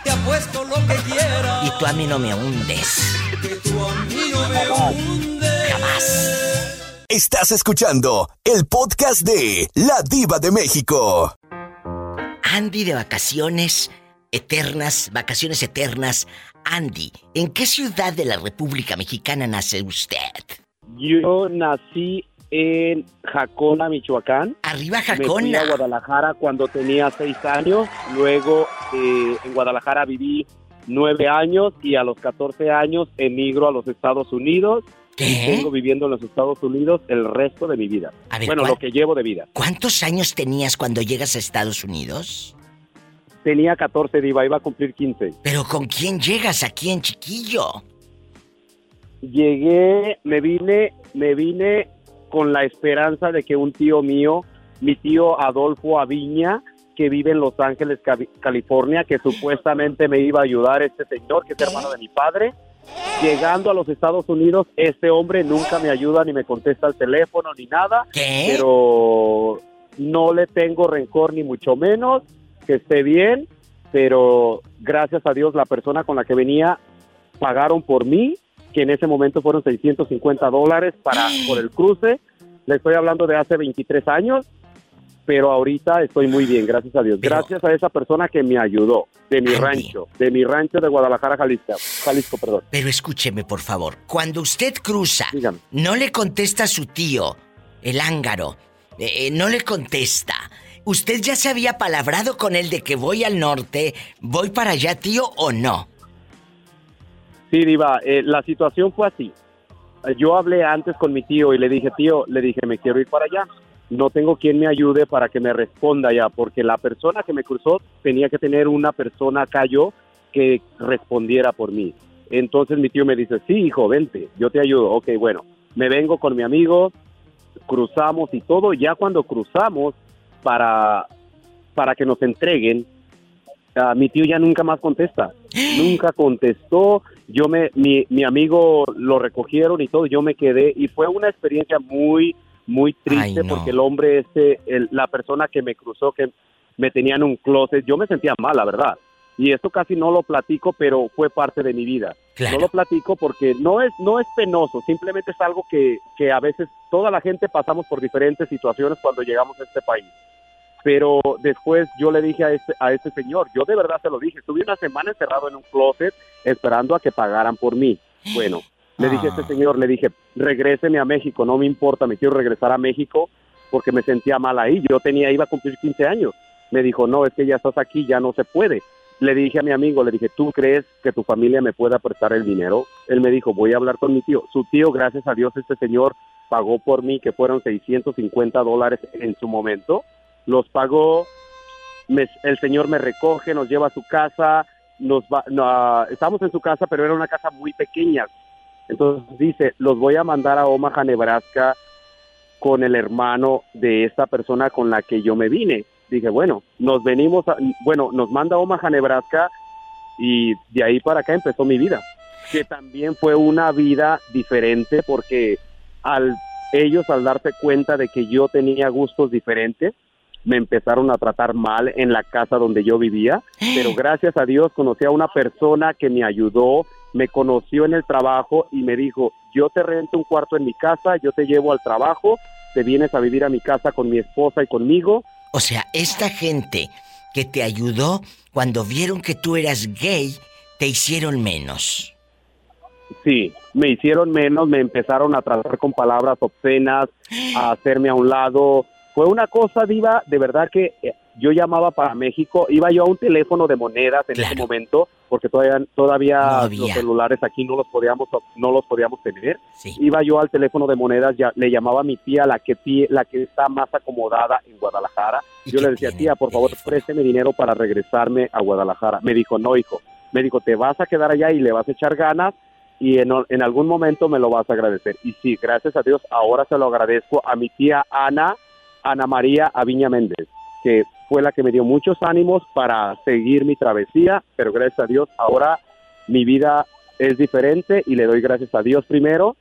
te apuesto lo que quieras. Y tú a mí no me hundes. Tú a mí no me hundes. Jamás. Estás escuchando el podcast de La Diva de México. Andy de vacaciones eternas, vacaciones eternas. Andy, ¿en qué ciudad de la República Mexicana nace usted? Yo nací en Jacona, Michoacán. Arriba Me fui Jacona. a Guadalajara cuando tenía seis años. Luego eh, en Guadalajara viví nueve años y a los 14 años emigro a los Estados Unidos. Y tengo viviendo en los Estados Unidos el resto de mi vida. A ver, bueno, ¿cuál- lo que llevo de vida. ¿Cuántos años tenías cuando llegas a Estados Unidos? Tenía 14, Diva, iba a cumplir 15. ¿Pero con quién llegas aquí en Chiquillo? Llegué, me vine, me vine con la esperanza de que un tío mío, mi tío Adolfo Aviña, que vive en Los Ángeles, Cali- California, que supuestamente me iba a ayudar este señor, que es hermano de mi padre. Llegando a los Estados Unidos, este hombre nunca me ayuda ni me contesta el teléfono ni nada. Pero no le tengo rencor ni mucho menos, que esté bien, pero gracias a Dios la persona con la que venía pagaron por mí, que en ese momento fueron 650 dólares para por el cruce. Le estoy hablando de hace 23 años, pero ahorita estoy muy bien, gracias a Dios. Gracias a esa persona que me ayudó, de mi rancho, de mi rancho de Guadalajara, Jalisco, Jalisco, perdón. Pero escúcheme, por favor. Cuando usted cruza, no le contesta a su tío, el ángaro. eh, eh, no le contesta. ¿Usted ya se había palabrado con él de que voy al norte, voy para allá, tío, o no? Sí, Diva, eh, la situación fue así. Yo hablé antes con mi tío y le dije, tío, le dije, me quiero ir para allá. No tengo quien me ayude para que me responda ya, porque la persona que me cruzó tenía que tener una persona acá yo que respondiera por mí. Entonces mi tío me dice, sí, hijo, vente, yo te ayudo. Ok, bueno, me vengo con mi amigo, cruzamos y todo. Ya cuando cruzamos para, para que nos entreguen, ah, mi tío ya nunca más contesta. Nunca contestó. Yo me, mi, mi amigo lo recogieron y todo. Yo me quedé y fue una experiencia muy, muy triste Ay, no. porque el hombre este, el- la persona que me cruzó, que me tenía en un closet, yo me sentía mal, la verdad. Y esto casi no lo platico, pero fue parte de mi vida. Claro. No lo platico porque no es, no es penoso, simplemente es algo que, que a veces toda la gente pasamos por diferentes situaciones cuando llegamos a este país. Pero después yo le dije a este, a este señor, yo de verdad se lo dije, estuve una semana encerrado en un closet esperando a que pagaran por mí. Bueno, le dije a este señor, le dije, regréseme a México, no me importa, me quiero regresar a México porque me sentía mal ahí. Yo tenía, iba a cumplir 15 años. Me dijo, no, es que ya estás aquí, ya no se puede. Le dije a mi amigo, le dije, ¿tú crees que tu familia me pueda prestar el dinero? Él me dijo, voy a hablar con mi tío. Su tío, gracias a Dios, este señor pagó por mí, que fueron 650 dólares en su momento. Los pagó me- el señor me recoge, nos lleva a su casa, nos va, no, ah, estamos en su casa, pero era una casa muy pequeña. Entonces dice, los voy a mandar a Omaha, Nebraska, con el hermano de esta persona con la que yo me vine. Dije, bueno, nos venimos, a- bueno, nos manda a Omaha, Nebraska, y de ahí para acá empezó mi vida, que también fue una vida diferente porque al ellos al darse cuenta de que yo tenía gustos diferentes, me empezaron a tratar mal en la casa donde yo vivía, pero gracias a Dios conocí a una persona que me ayudó, me conoció en el trabajo y me dijo, yo te rento un cuarto en mi casa, yo te llevo al trabajo, te vienes a vivir a mi casa con mi esposa y conmigo. O sea, esta gente que te ayudó cuando vieron que tú eras gay, te hicieron menos. Sí, me hicieron menos, me empezaron a tratar con palabras obscenas, a hacerme a un lado. Fue una cosa diva, de verdad que eh, yo llamaba para México, iba yo a un teléfono de monedas en ese momento, porque todavía todavía los celulares aquí no los podíamos no los podíamos tener. Iba yo al teléfono de monedas, ya le llamaba a mi tía, la que tie- la que está más acomodada en Guadalajara. Yo le decía, tía, por favor, présteme dinero para regresarme a Guadalajara. Me dijo, no, hijo. Me dijo, te vas a quedar allá y le vas a echar ganas y en, en algún momento me lo vas a agradecer. Y sí, gracias a Dios, ahora se lo agradezco a mi tía Ana, Ana María Aviña Méndez, que fue la que me dio muchos ánimos para seguir mi travesía, pero gracias a Dios, ahora mi vida es diferente y le doy gracias a Dios primero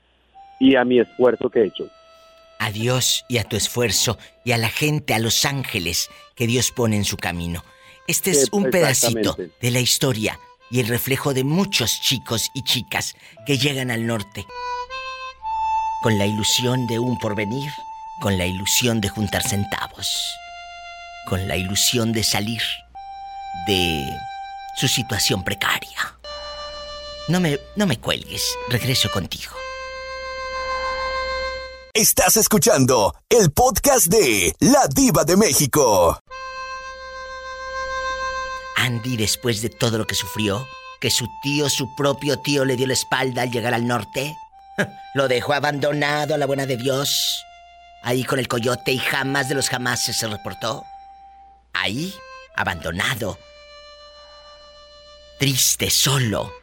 y a mi esfuerzo que he hecho. A Dios y a tu esfuerzo y a la gente, a los ángeles que Dios pone en su camino. Este es un pedacito de la historia y el reflejo de muchos chicos y chicas que llegan al norte con la ilusión de un porvenir, con la ilusión de juntar centavos, con la ilusión de salir de su situación precaria. No me, no me cuelgues, regreso contigo. Estás escuchando el podcast de La Diva de México. Andy, después de todo lo que sufrió, que su tío, su propio tío, le dio la espalda al llegar al norte, lo dejó abandonado a la buena de Dios, ahí con el coyote y jamás de los jamases se reportó. Ahí, abandonado, triste, solo,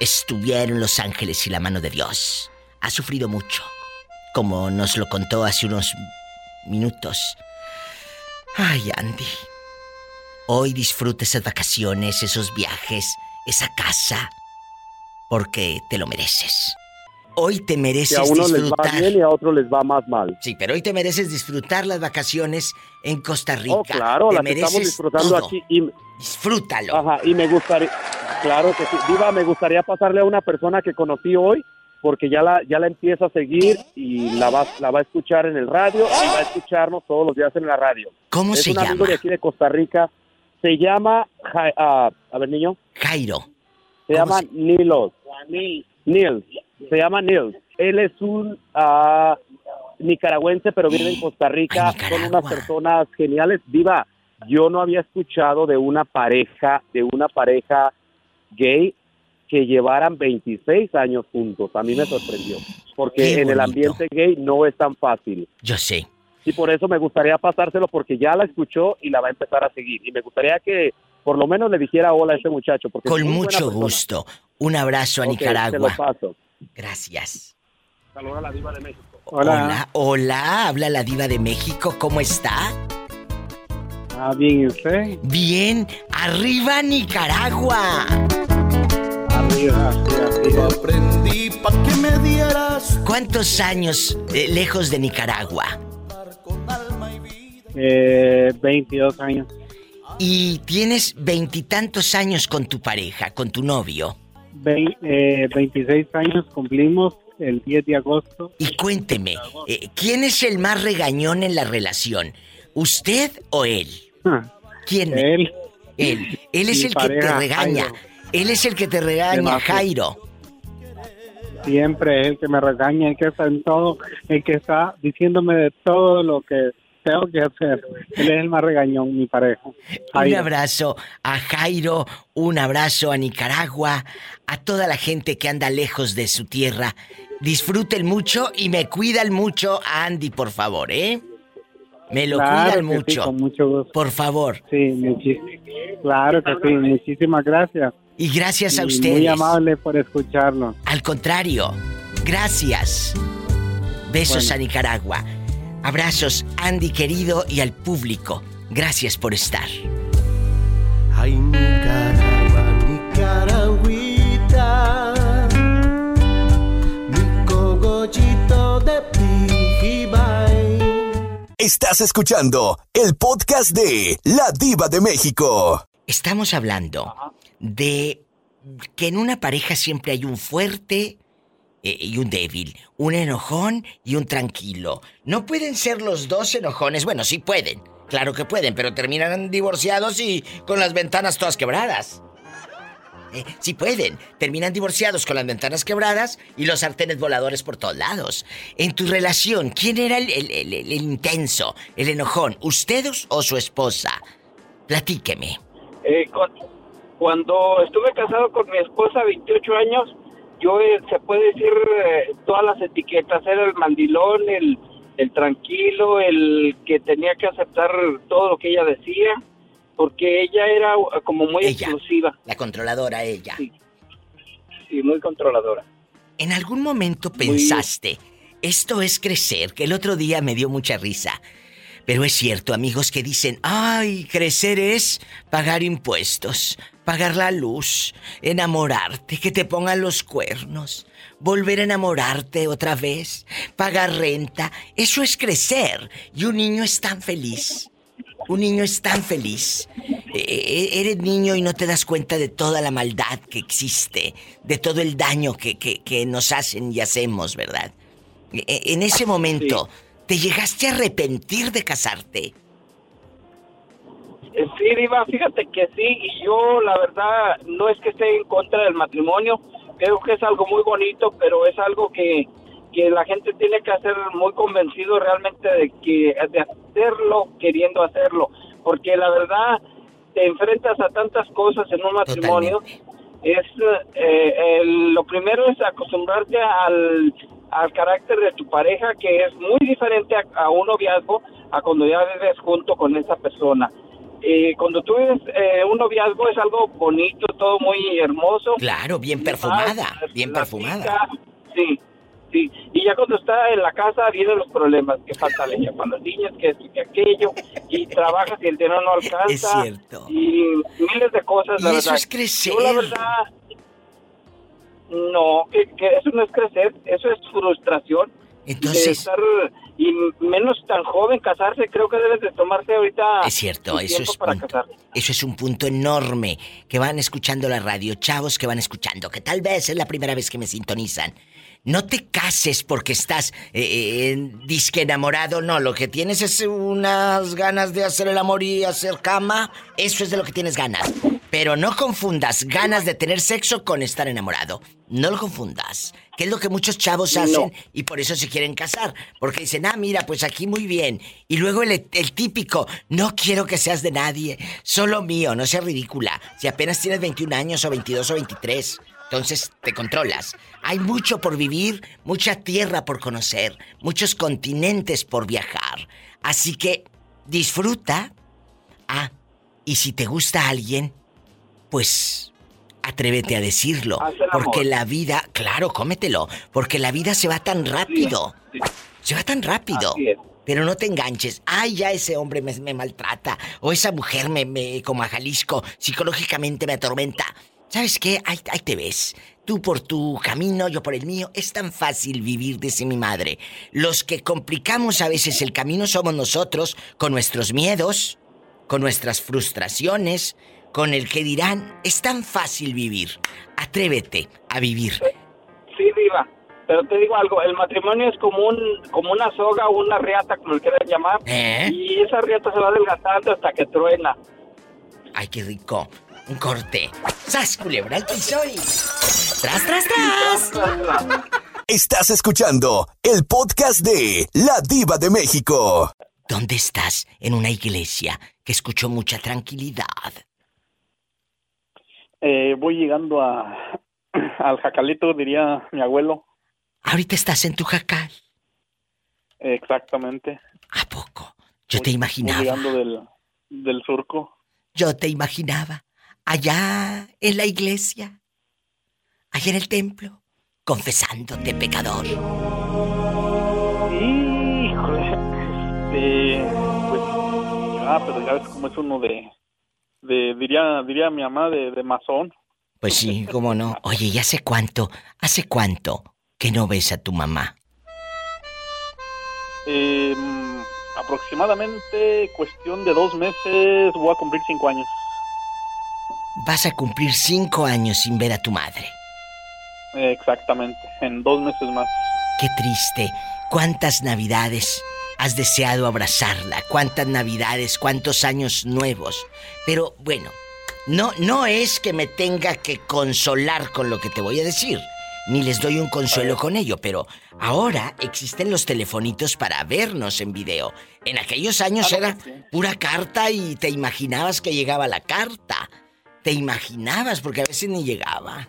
estuvieron los ángeles y la mano de Dios. Ha sufrido mucho, como nos lo contó hace unos minutos. Ay, Andy. Hoy disfruta esas vacaciones, esos viajes, esa casa, porque te lo mereces. Hoy te mereces Que a unos les va disfrutar. bien y a otros les va más mal. Sí, pero hoy te mereces disfrutar las vacaciones en Costa Rica. Oh, claro, te las que estamos mereces disfrutando todo. aquí. Y, Disfrútalo. Ajá, y me gustaría, claro que sí. Diva, me gustaría pasarle a una persona que conocí hoy, porque ya la, ya la empiezo a seguir y la va, la va a escuchar en el radio y va a escucharnos todos los días en la radio. ¿Cómo es se un amigo llama? de aquí de Costa Rica. Se llama, Ja- ah, a ver, niño. Jairo. Se llama Nilos. Nils. Se llama Nils. Él es un ah, nicaragüense, pero vive en Costa Rica. Son unas personas geniales. Viva, yo no había escuchado de una pareja, de una pareja gay que llevaran 26 años juntos. A mí me sorprendió. Porque en el ambiente gay no es tan fácil. Yo sé. Y por eso me gustaría pasárselo porque ya la escuchó y la va a empezar a seguir. Y me gustaría que por lo menos le dijera hola a este muchacho. Porque Con mucho gusto. Un abrazo a Nicaragua. Se lo paso. Gracias. Saludos a la diva de México. Hola. hola, habla la diva de México, ¿cómo está? Ah, bien, ¿y usted? Bien, arriba Nicaragua. Arriba, arriba, arriba. Aprendí pa' que me dieras. ¿Cuántos años eh, lejos de Nicaragua? Eh, 22 años. Y tienes veintitantos años con tu pareja, con tu novio. Ve- eh, 26 años cumplimos el 10 de agosto. Y cuénteme, eh, ¿quién es el más regañón en la relación? ¿Usted o él? ¿Quién? Él. Él. Él es Mi el que te regaña. Jairo. Él es el que te regaña. Jairo. Siempre es el que me regaña, el que está en todo, el que está diciéndome de todo lo que tengo que hacer. Él es el más regañón, mi pareja. Un abrazo a Jairo, un abrazo a Nicaragua, a toda la gente que anda lejos de su tierra. Disfruten mucho y me cuidan mucho a Andy, por favor, ¿eh? Me lo Claro cuidan que sí, mucho. con mucho gusto. Por favor. Sí, claro que sí, muchísimas gracias. Y gracias a Y ustedes. Muy amable por escucharnos. Al contrario, gracias. Besos Bueno. a Nicaragua. Abrazos, Andy querido, y al público. Gracias por estar. Ay, Nicaragua, Nicaragüita, mi cogollito de Pijibay. Estás escuchando el podcast de La Diva de México. Estamos hablando de que en una pareja siempre hay un fuerte eh, y un débil, un enojón y un tranquilo. No pueden ser los dos enojones. Bueno, sí pueden. Claro que pueden, pero terminan divorciados y con las ventanas todas quebradas. Eh, sí pueden. Terminan divorciados con las ventanas quebradas y los sartenes voladores por todos lados. En tu relación, ¿quién era el, intenso, el enojón? ¿Usted o su esposa? Platíqueme. Eh, cuando estuve casado con mi esposa, 28 años, yo, eh, se puede decir, eh, todas las etiquetas. Era el mandilón, el, el tranquilo, el que tenía que aceptar todo lo que ella decía, porque ella era uh, como muy Ella. exclusiva La controladora ella. y muy controladora. ¿En algún momento pensaste, esto es crecer? Que el otro día me dio mucha risa. Pero es cierto, amigos que dicen, ay, crecer es pagar impuestos, pagar la luz, enamorarte, que te pongan los cuernos, volver a enamorarte otra vez, pagar renta. Eso es crecer. Y un niño es tan feliz. Un niño es tan feliz. Eh, eh, eres niño y no te das cuenta de toda la maldad que existe, de todo el daño que, que- que nos hacen y hacemos, ¿verdad? Eh, En ese momento, ¿te llegaste a arrepentir de casarte? Eh, Sí, Diva, fíjate que sí, y yo la verdad no es que esté en contra del matrimonio, creo que es algo muy bonito, pero es algo que, que la gente tiene que hacer muy convencido realmente de que de hacerlo queriendo hacerlo, porque la verdad te enfrentas a tantas cosas en un matrimonio. Es eh, el- lo primero es acostumbrarte al, al carácter de tu pareja, que es muy diferente a, a un noviazgo, a cuando ya vives junto con esa persona. Eh, cuando tú vives eh, un noviazgo es algo bonito, todo muy hermoso. Claro, bien perfumada, bien perfumada. Sí, sí. Y ya cuando está en la casa vienen los problemas, que falta leña para los niños, que esto y que aquello, y trabajas y el dinero no alcanza. Es cierto. Y miles de cosas, la Y eso verdad. es crecer. Yo, la verdad, no, que, que eso no es crecer, eso es frustración. Entonces- De estar, y menos tan joven casarse, creo que debes de tomarse ahorita. Es cierto, eso es para punto. Eso es un punto enorme que van escuchando la radio, chavos que van escuchando, que tal vez es la primera vez que me sintonizan. No te cases porque estás eh, eh, disque enamorado, no, lo que tienes es unas ganas de hacer el amor y hacer cama, eso es de lo que tienes ganas. Pero no confundas ganas de tener sexo con estar enamorado. No lo confundas. Que es lo que muchos chavos hacen y por eso se quieren casar. Porque dicen, ah, mira, pues aquí muy bien. Y luego el, el típico, no quiero que seas de nadie, solo mío, no seas ridícula. Si apenas tienes 21 años o 22 o 23, entonces te controlas. Hay mucho por vivir, mucha tierra por conocer, muchos continentes por viajar. Así que disfruta. Ah, y si te gusta alguien, pues atrévete a decirlo. Porque la vida, claro, cómetelo. Porque la vida se va tan rápido. Se va tan rápido. Pero no te enganches. Ay, ya ese hombre me, me maltrata. O esa mujer me, me, como a Jalisco, psicológicamente me atormenta. ¿Sabes qué? Ahí, ahí te ves. Tú por tu camino, yo por el mío. Es tan fácil vivir, dice mi madre. Los que complicamos a veces el camino somos nosotros, con nuestros miedos, con nuestras frustraciones, con el que dirán. Es tan fácil vivir. Atrévete a vivir. Sí, viva. Pero te digo algo, el matrimonio es como un como una soga o una riata, como le quieras llamar. ¿Eh? Y esa riata se va desgastando hasta que truena. Ay, qué rico. Un corte. ¡Sas, culebra al piso y... ¡Tras, tras, tras! Estás escuchando el podcast de La Diva de México. ¿Dónde estás? En una iglesia que escuchó mucha tranquilidad. Eh, voy llegando a al jacalito, diría mi abuelo. Ahorita estás en tu jacal. Exactamente. Yo te imaginaba. Llegando del, del surco. Yo te imaginaba. Allá en la iglesia. Allá en el templo. Confesándote pecador. Híjole. Este, pues, ah, pero ya ves cómo es uno de, de diría, diría mi mamá, de, de masón. Pues sí, cómo no. Oye, ¿y hace cuánto? ¿Hace cuánto que no ves a tu mamá? Eh, aproximadamente cuestión de dos meses voy a cumplir cinco años. Vas a cumplir cinco años sin ver a tu madre. Exactamente, en dos meses más. Qué triste. ¿Cuántas navidades has deseado abrazarla? ¿Cuántas navidades? ¿Cuántos años nuevos? Pero bueno, no, no es que me tenga que consolar con lo que te voy a decir. Ni les doy un consuelo con ello, pero ahora existen los telefonitos para vernos en video. En aquellos años era pura carta y te imaginabas que llegaba la carta. Te imaginabas, porque a veces ni llegaba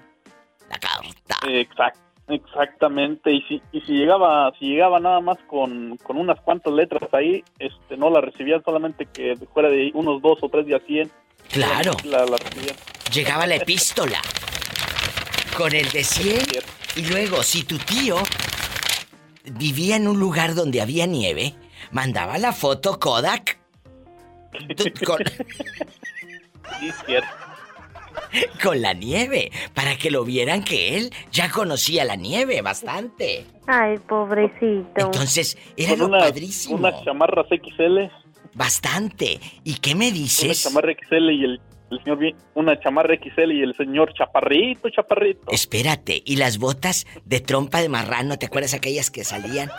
la carta. Exact, exactamente. Y si, y si llegaba, si llegaba nada más con, con unas cuantas letras ahí, este, no la recibían solamente que fuera de unos dos o tres días cien. Claro. La, la recibían. Llegaba la epístola con el de 100 y luego si tu tío vivía en un lugar donde había nieve, mandaba la foto Kodak tu- con, Sí, cierto. Con la nieve para que lo vieran que él ya conocía la nieve bastante. Ay, pobrecito. Entonces, era lo padrísimo. Unas chamarras XL. Bastante. ¿Y qué me Una dices? chamarra XL y el, el señor una chamarra XL y el señor chaparrito, chaparrito. Espérate, ¿y las botas de trompa de marrano? ¿Te acuerdas aquellas que salían?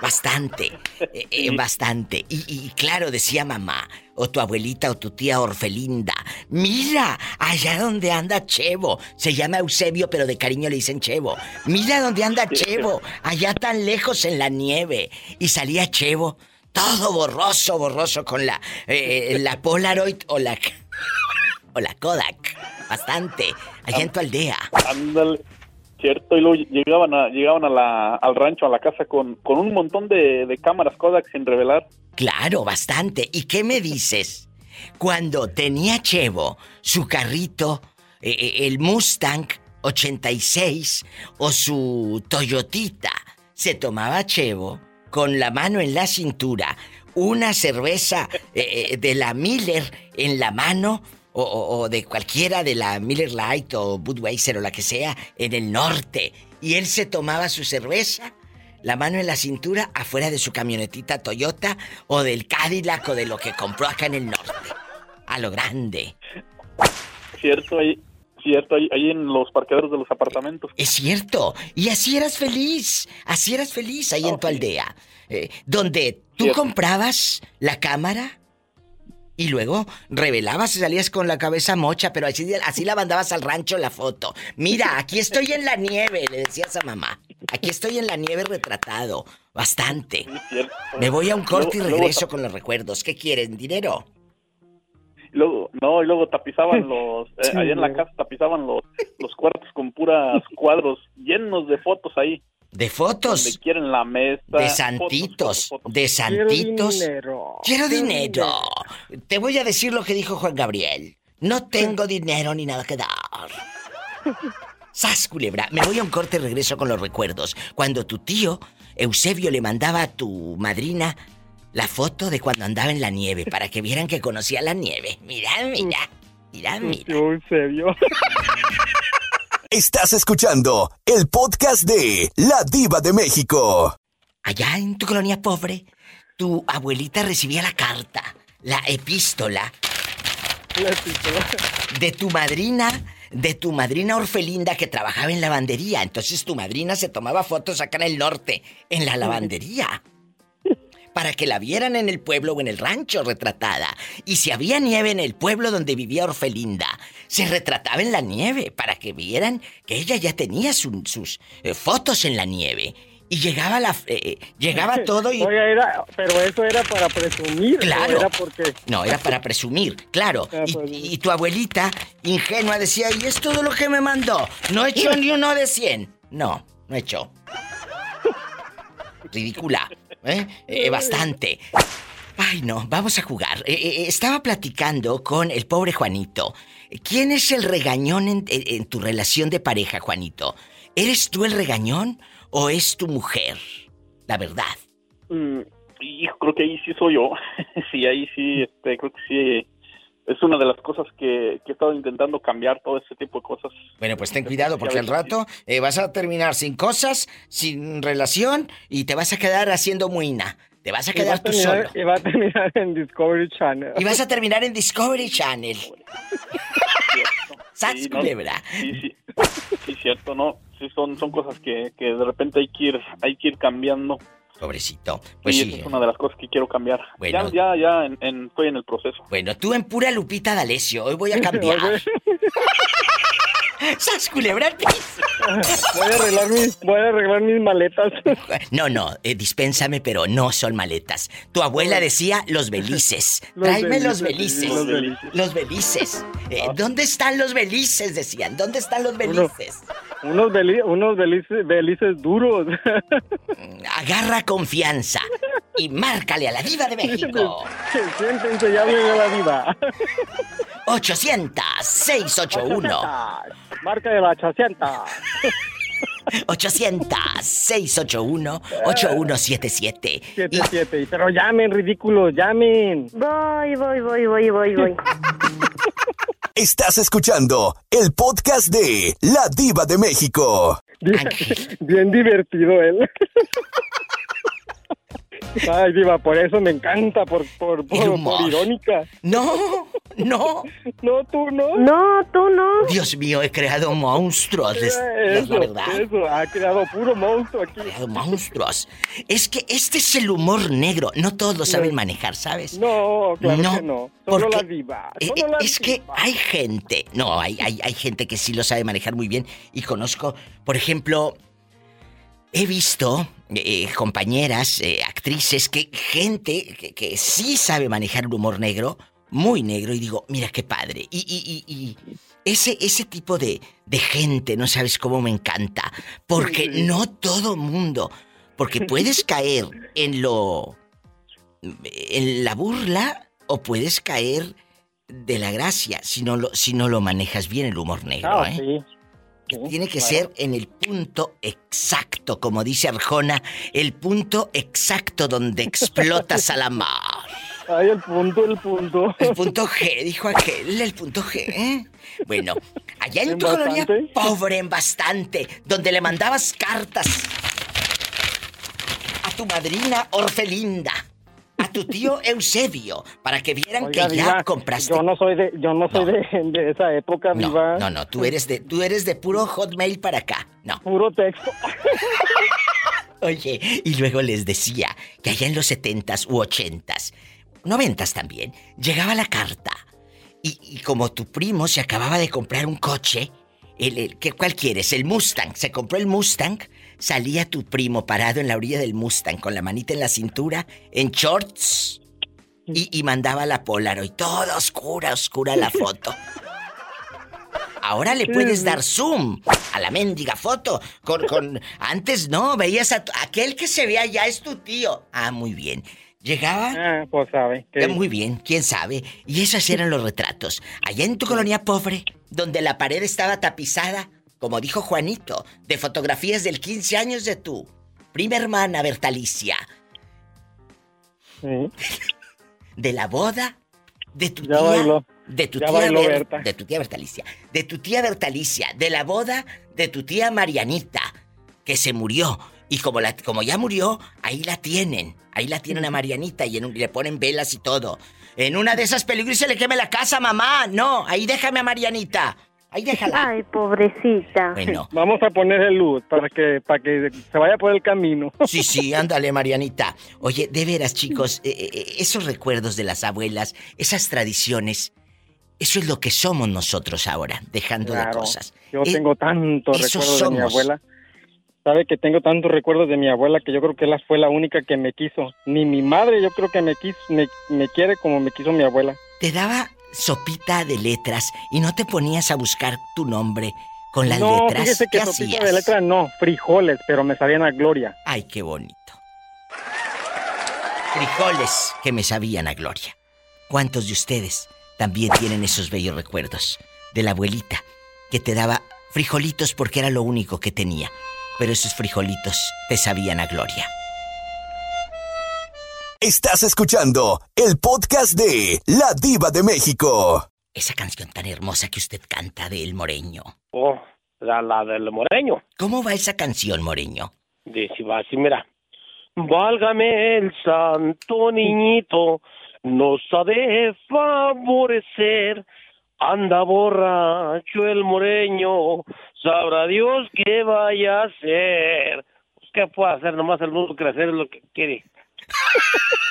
Bastante, eh, eh, bastante. Y, y claro, decía mamá, o tu abuelita o tu tía Orfelinda, mira, allá donde anda Chevo. Se llama Eusebio, pero de cariño le dicen Chevo. Mira donde anda Chevo, allá tan lejos en la nieve. Y salía Chevo, todo borroso, borroso con la, eh, la Polaroid o la, o la Kodak. Bastante, allá en tu aldea. Ándale. Cierto, y luego llegaban, a, llegaban a la, al rancho, a la casa, con, con un montón de, cámaras Kodak sin revelar. Claro, bastante. ¿Y qué me dices? Cuando tenía Chevo su carrito, eh, eh, el Mustang 86 o su Toyotita, se tomaba Chevo con la mano en la cintura, una cerveza eh, de la Miller en la mano o, o- o de cualquiera de la Miller Light o Budweiser o la que sea en el norte. Y él se tomaba su cerveza, la mano en la cintura, afuera de su camionetita Toyota o del Cadillac o de lo que compró acá en el norte. A lo grande. Cierto, ahí, cierto, ahí, ahí en los parqueaderos de los apartamentos. Es cierto. Y así eras feliz. Así eras feliz ahí en tu aldea. Eh, donde tú Cierto. comprabas la cámara y luego revelabas y salías con la cabeza mocha, pero así, así la mandabas al rancho la foto. Mira, aquí estoy en la nieve, le decías a mamá. Aquí estoy en la nieve retratado. Bastante. Me voy a un corte y regreso con los recuerdos. ¿Qué quieren? ¿Dinero? Luego, no, y luego tapizaban los, eh, ahí en la casa tapizaban los, los cuartos con puras cuadros llenos de fotos ahí. De fotos. Donde quieren la mesa. De santitos, fotos, fotos. de santitos. dinero. Quiero dinero. Te voy a decir lo que dijo Juan Gabriel. No tengo dinero ni nada que dar. Sas, culebra. Me voy a un corte y regreso con los recuerdos. Cuando tu tío, Eusebio, le mandaba a tu madrina la foto de cuando andaba en la nieve para que vieran que conocía la nieve. Mira, mira. Mira, mira. Eusebio. Estás escuchando el podcast de La Diva de México. Allá en tu colonia pobre, tu abuelita recibía la carta, la epístola de tu madrina, de tu madrina Orfelinda que trabajaba en lavandería. Entonces tu madrina se tomaba fotos acá en el norte, en la lavandería. Para que la vieran en el pueblo o en el rancho retratada. Y si había nieve en el pueblo donde vivía Orfelinda, se retrataba en la nieve para que vieran que ella ya tenía su- sus eh, fotos en la nieve. Y llegaba la eh, eh, llegaba todo y era, pero eso era para presumir. ¿o Claro. Era porque. no, era para presumir, claro. Ah, Y, pues. y tu abuelita, ingenua, decía, y es todo lo que me mandó. No echó ni uno de 100. No, no echó. Ridícula, ¿eh? Eh, Bastante. Ay, no, vamos a jugar. Eh, eh, estaba platicando con el pobre Juanito. ¿Quién es el regañón en, en- en tu relación de pareja, Juanito? ¿Eres tú el regañón o es tu mujer? La verdad. Mm, y creo que ahí sí soy yo. sí, ahí sí, este, creo que sí. Es una de las cosas que, que he estado intentando cambiar, todo ese tipo de cosas. Bueno, pues ten cuidado porque al rato eh, vas a terminar sin cosas, sin relación y te vas a quedar haciendo muina. Te vas a quedar tú solo. Y va a terminar en Discovery Channel. Y vas a terminar en Discovery Channel. ¡Sats, Sí, ¿no? culebra! Sí, sí. Sí, cierto, ¿no? Sí, son, son cosas que, que de repente hay que ir, hay que ir cambiando. Pobrecito. Pues sí. esa es una de las cosas que quiero cambiar. Bueno. Ya, ya, ya en- en- estoy en el proceso. Bueno, tú en pura Lupita D'Alessio. Hoy voy a cambiar. ¡Sas, culebra al piso! Voy a arreglar mis, voy a arreglar mis maletas. No, no, eh, dispénsame, pero no son maletas. Tu abuela decía los belices. Los Tráeme los belices, los belices. Los belices. Eh, ¿Dónde están los belices? Decían. ¿Dónde están los belices? Unos, beli- unos belices, belices duros. Agarra confianza y márcale a la diva de México. Siéntense, ya viene la diva. 800-681. Marca de la 800. 800-681-8177. 77. Pero llamen, ridículos, llamen. Voy, voy, voy, voy, voy, voy. Estás escuchando el podcast de La Diva de México. Bien, bien divertido él. Ay, diva, por eso me encanta, por, por, por, humor. por irónica. No, no. No, tú no. No, tú no. Dios mío, he creado monstruos. es Eso, la verdad. eso, ha creado puro monstruo aquí. creado monstruos. Es que este es el humor negro. No todos lo saben manejar, ¿sabes? No, claro No, que no. Solo porque- la diva. Eh, Solo eh, la es que hay gente, no, hay, hay, hay gente que sí lo sabe manejar muy bien y conozco, por ejemplo, he visto eh, compañeras, eh, actrices, que gente que, que sí sabe manejar el humor negro, muy negro, y digo, mira qué padre. Y, y- y- y ese, ese tipo de, de gente, no sabes cómo me encanta, porque no todo mundo, porque puedes caer en lo en la burla o puedes caer de la gracia si no lo, si no lo manejas bien el humor negro, Ah, ¿eh? sí. Tiene que claro. ser en el punto exacto, como dice Arjona, el punto exacto donde explotas a la mar. Ay, el punto, el punto. El punto G, dijo aquel, el punto G. ¿eh? Bueno, allá en ¿En tu colonia pobre en bastante, donde le mandabas cartas a tu madrina Orfelinda, a tu tío Eusebio, para que vieran Oiga, que ya diva, compraste. Yo no soy de, yo no soy de, de esa época, No, diva. no, no, tú eres de, tú eres de puro hotmail para acá. No. Puro texto. Oye, y luego les decía que allá en los setentas u ochentas, noventas también, llegaba la carta. Y, y como tu primo se acababa de comprar un coche, el, el- ¿qué, ¿cuál quieres? El Mustang. Se compró el Mustang, salía tu primo parado en la orilla del Mustang con la manita en la cintura, en shorts, y, y mandaba la Polaroid. Toda oscura, oscura la foto. Ahora le puedes dar zoom a la mendiga foto. Con, con... Antes no, veías a tu- aquel que se ve allá es tu tío. Ah, muy bien. Llegaba. Ah, pues sabe. Eh, Muy bien, quién sabe. Y esos eran los retratos. Allá en tu colonia pobre, donde la pared estaba tapizada, como dijo Juanito, de fotografías del 15 años de tu prima hermana Bertalicia. De la boda de tu Ya tía. bailó. De tu tía bailó Ber- Berta. De tu tía Bertalicia. De tu tía Bertalicia. De la boda de tu tía Marianita, que se murió. Y como, la, como ya murió, ahí la tienen. Ahí la tienen a Marianita y, en un- y le ponen velas y todo. En una de esas películas se le queme la casa, mamá. No, ahí déjame a Marianita. Ahí déjala. Ay, pobrecita. Bueno. Vamos a ponerle luz para que, para que se vaya por el camino. Sí, sí, ándale, Marianita. Oye, de veras, chicos, eh, eh, esos recuerdos de las abuelas, esas tradiciones, eso es lo que somos nosotros ahora, dejando de Claro. cosas. Yo Eh, tengo tantos recuerdos de mi abuela. Sabe que tengo tantos recuerdos de mi abuela que yo creo que ella fue la única que me quiso. Ni mi madre yo creo que me quiso, me, me quiere como me quiso mi abuela. Te daba sopita de letras y no te ponías a buscar tu nombre con las no, letras. fíjese que ¿Qué sopita hacías? de letra no, frijoles, pero me sabían a gloria. Ay, qué bonito. Frijoles que me sabían a gloria. ¿Cuántos de ustedes también tienen esos bellos recuerdos de la abuelita que te daba frijolitos porque era lo único que tenía? Pero esos frijolitos te sabían a gloria. Estás escuchando el podcast de La Diva de México. Esa canción tan hermosa que usted canta de El Moreño. Oh, la, la del moreño. ¿Cómo va esa canción, Moreño? Dice, va así, mira. Válgame el santo niñito, nos ha de favorecer. Anda borracho el moreño, sabrá Dios qué vaya a hacer. Pues, ¿Qué puede hacer? Nomás el mundo crecer es lo que quiere.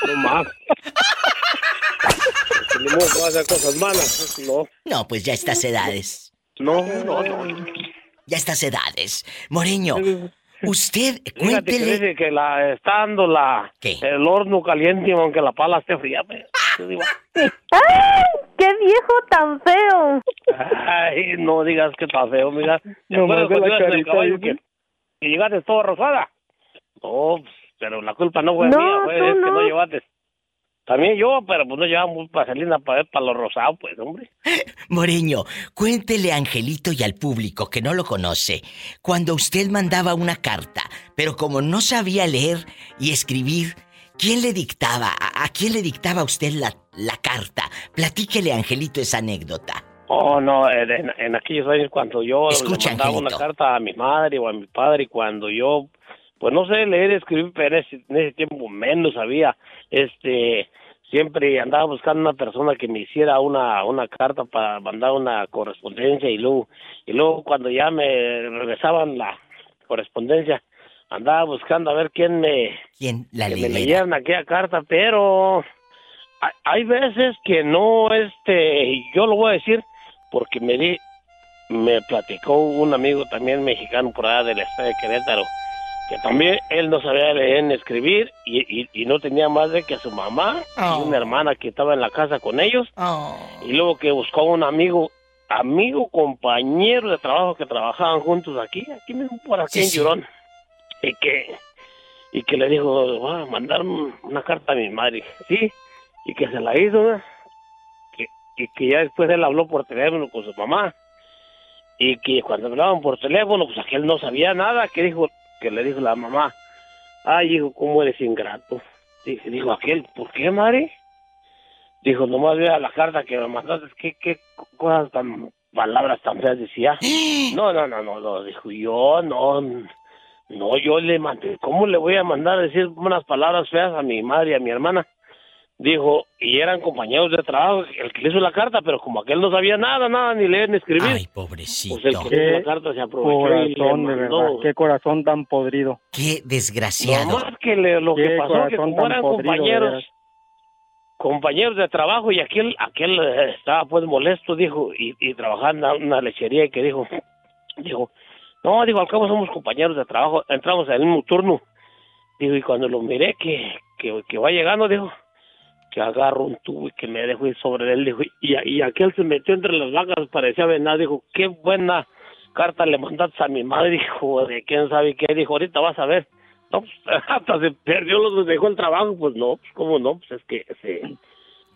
No más. Va a hacer cosas malas. No. No, pues ya estas edades. No, no, no. Ya estas edades. Moreño, usted, Fíjate que cuéntele. dice que la, está dando la, el horno caliente aunque la pala esté fría. pues. Yo digo, ¡Ay! ¡Qué viejo tan feo! Ay, no digas que está feo, mira. ¿Te No, cuando la carita, que, que llegaste toda rosada? No, pues, pero la culpa no fue No, mía, fue es que no. no llevaste. También yo, pero pues no llevamos vaselina para para los rosados, pues, hombre. Moreño, cuéntele a Angelito y al público que no lo conoce, cuando usted mandaba una carta, pero como no sabía leer y escribir, ¿quién le dictaba? ¿A, a quién le dictaba usted la, la carta? Platíquele, Angelito, esa anécdota. Oh, no, en, en- en aquellos años cuando yo Escucha, le mandaba Angelito. una carta a mi madre o a mi padre, y cuando yo, pues no sé leer y escribir, pero en ese, en ese tiempo menos sabía, este, siempre andaba buscando una persona que me hiciera una, una carta para mandar una correspondencia y luego, y luego cuando ya me regresaban la correspondencia, andaba buscando a ver quién me, ¿Quién la que me leyera? leyeran aquella carta, pero hay, hay veces que no, este, yo lo voy a decir porque me di, me platicó un amigo también mexicano por allá del estado de Querétaro, que también él no sabía leer ni escribir y, y, y no tenía más de que a su mamá Oh. y una hermana que estaba en la casa con ellos y luego que buscó a un amigo amigo compañero de trabajo que trabajaban juntos aquí aquí mismo por aquí Sí, en sí. Llorón y que y que le dijo voy a mandar un- una carta a mi madre sí y que se la hizo ¿no? que, y que ya después él habló por teléfono con su mamá y que cuando hablaban por teléfono pues aquel no sabía nada que dijo que le dijo la mamá ay hijo cómo eres ingrato Dije, dijo aquel ¿por qué madre? dijo nomás vea la carta que me mandaste qué qué cosas tan palabras tan feas decía no no no no no dijo yo no no yo le mandé cómo le voy a mandar a decir unas palabras feas a mi madre y a mi hermana dijo y eran compañeros de trabajo el que le hizo la carta pero como aquel no sabía nada nada ni leer ni escribir Ay, pobrecito. pues el que le hizo la carta se aprovechó y le corazón, de mandó. verdad. Qué corazón tan podrido. Qué desgraciado. No más que le- lo que pasó que como eran podrido, compañeros, compañeros de trabajo y aquel, aquel eh, estaba pues molesto, dijo, y, y trabajando en una lechería y que dijo, dijo, no, dijo, al cabo somos compañeros de trabajo, entramos al mismo turno. Dijo, y cuando lo miré que, que, que va llegando, dijo, que agarro un tubo y que me dejo ir sobre él, dijo, y, y aquel se metió entre las vacas, parecía venado, dijo, qué buena carta le mandaste a mi madre, dijo, de quién sabe qué, dijo, ahorita vas a ver. No, pues, hasta se perdió, los dejó el trabajo, pues no, pues cómo no, pues es que se,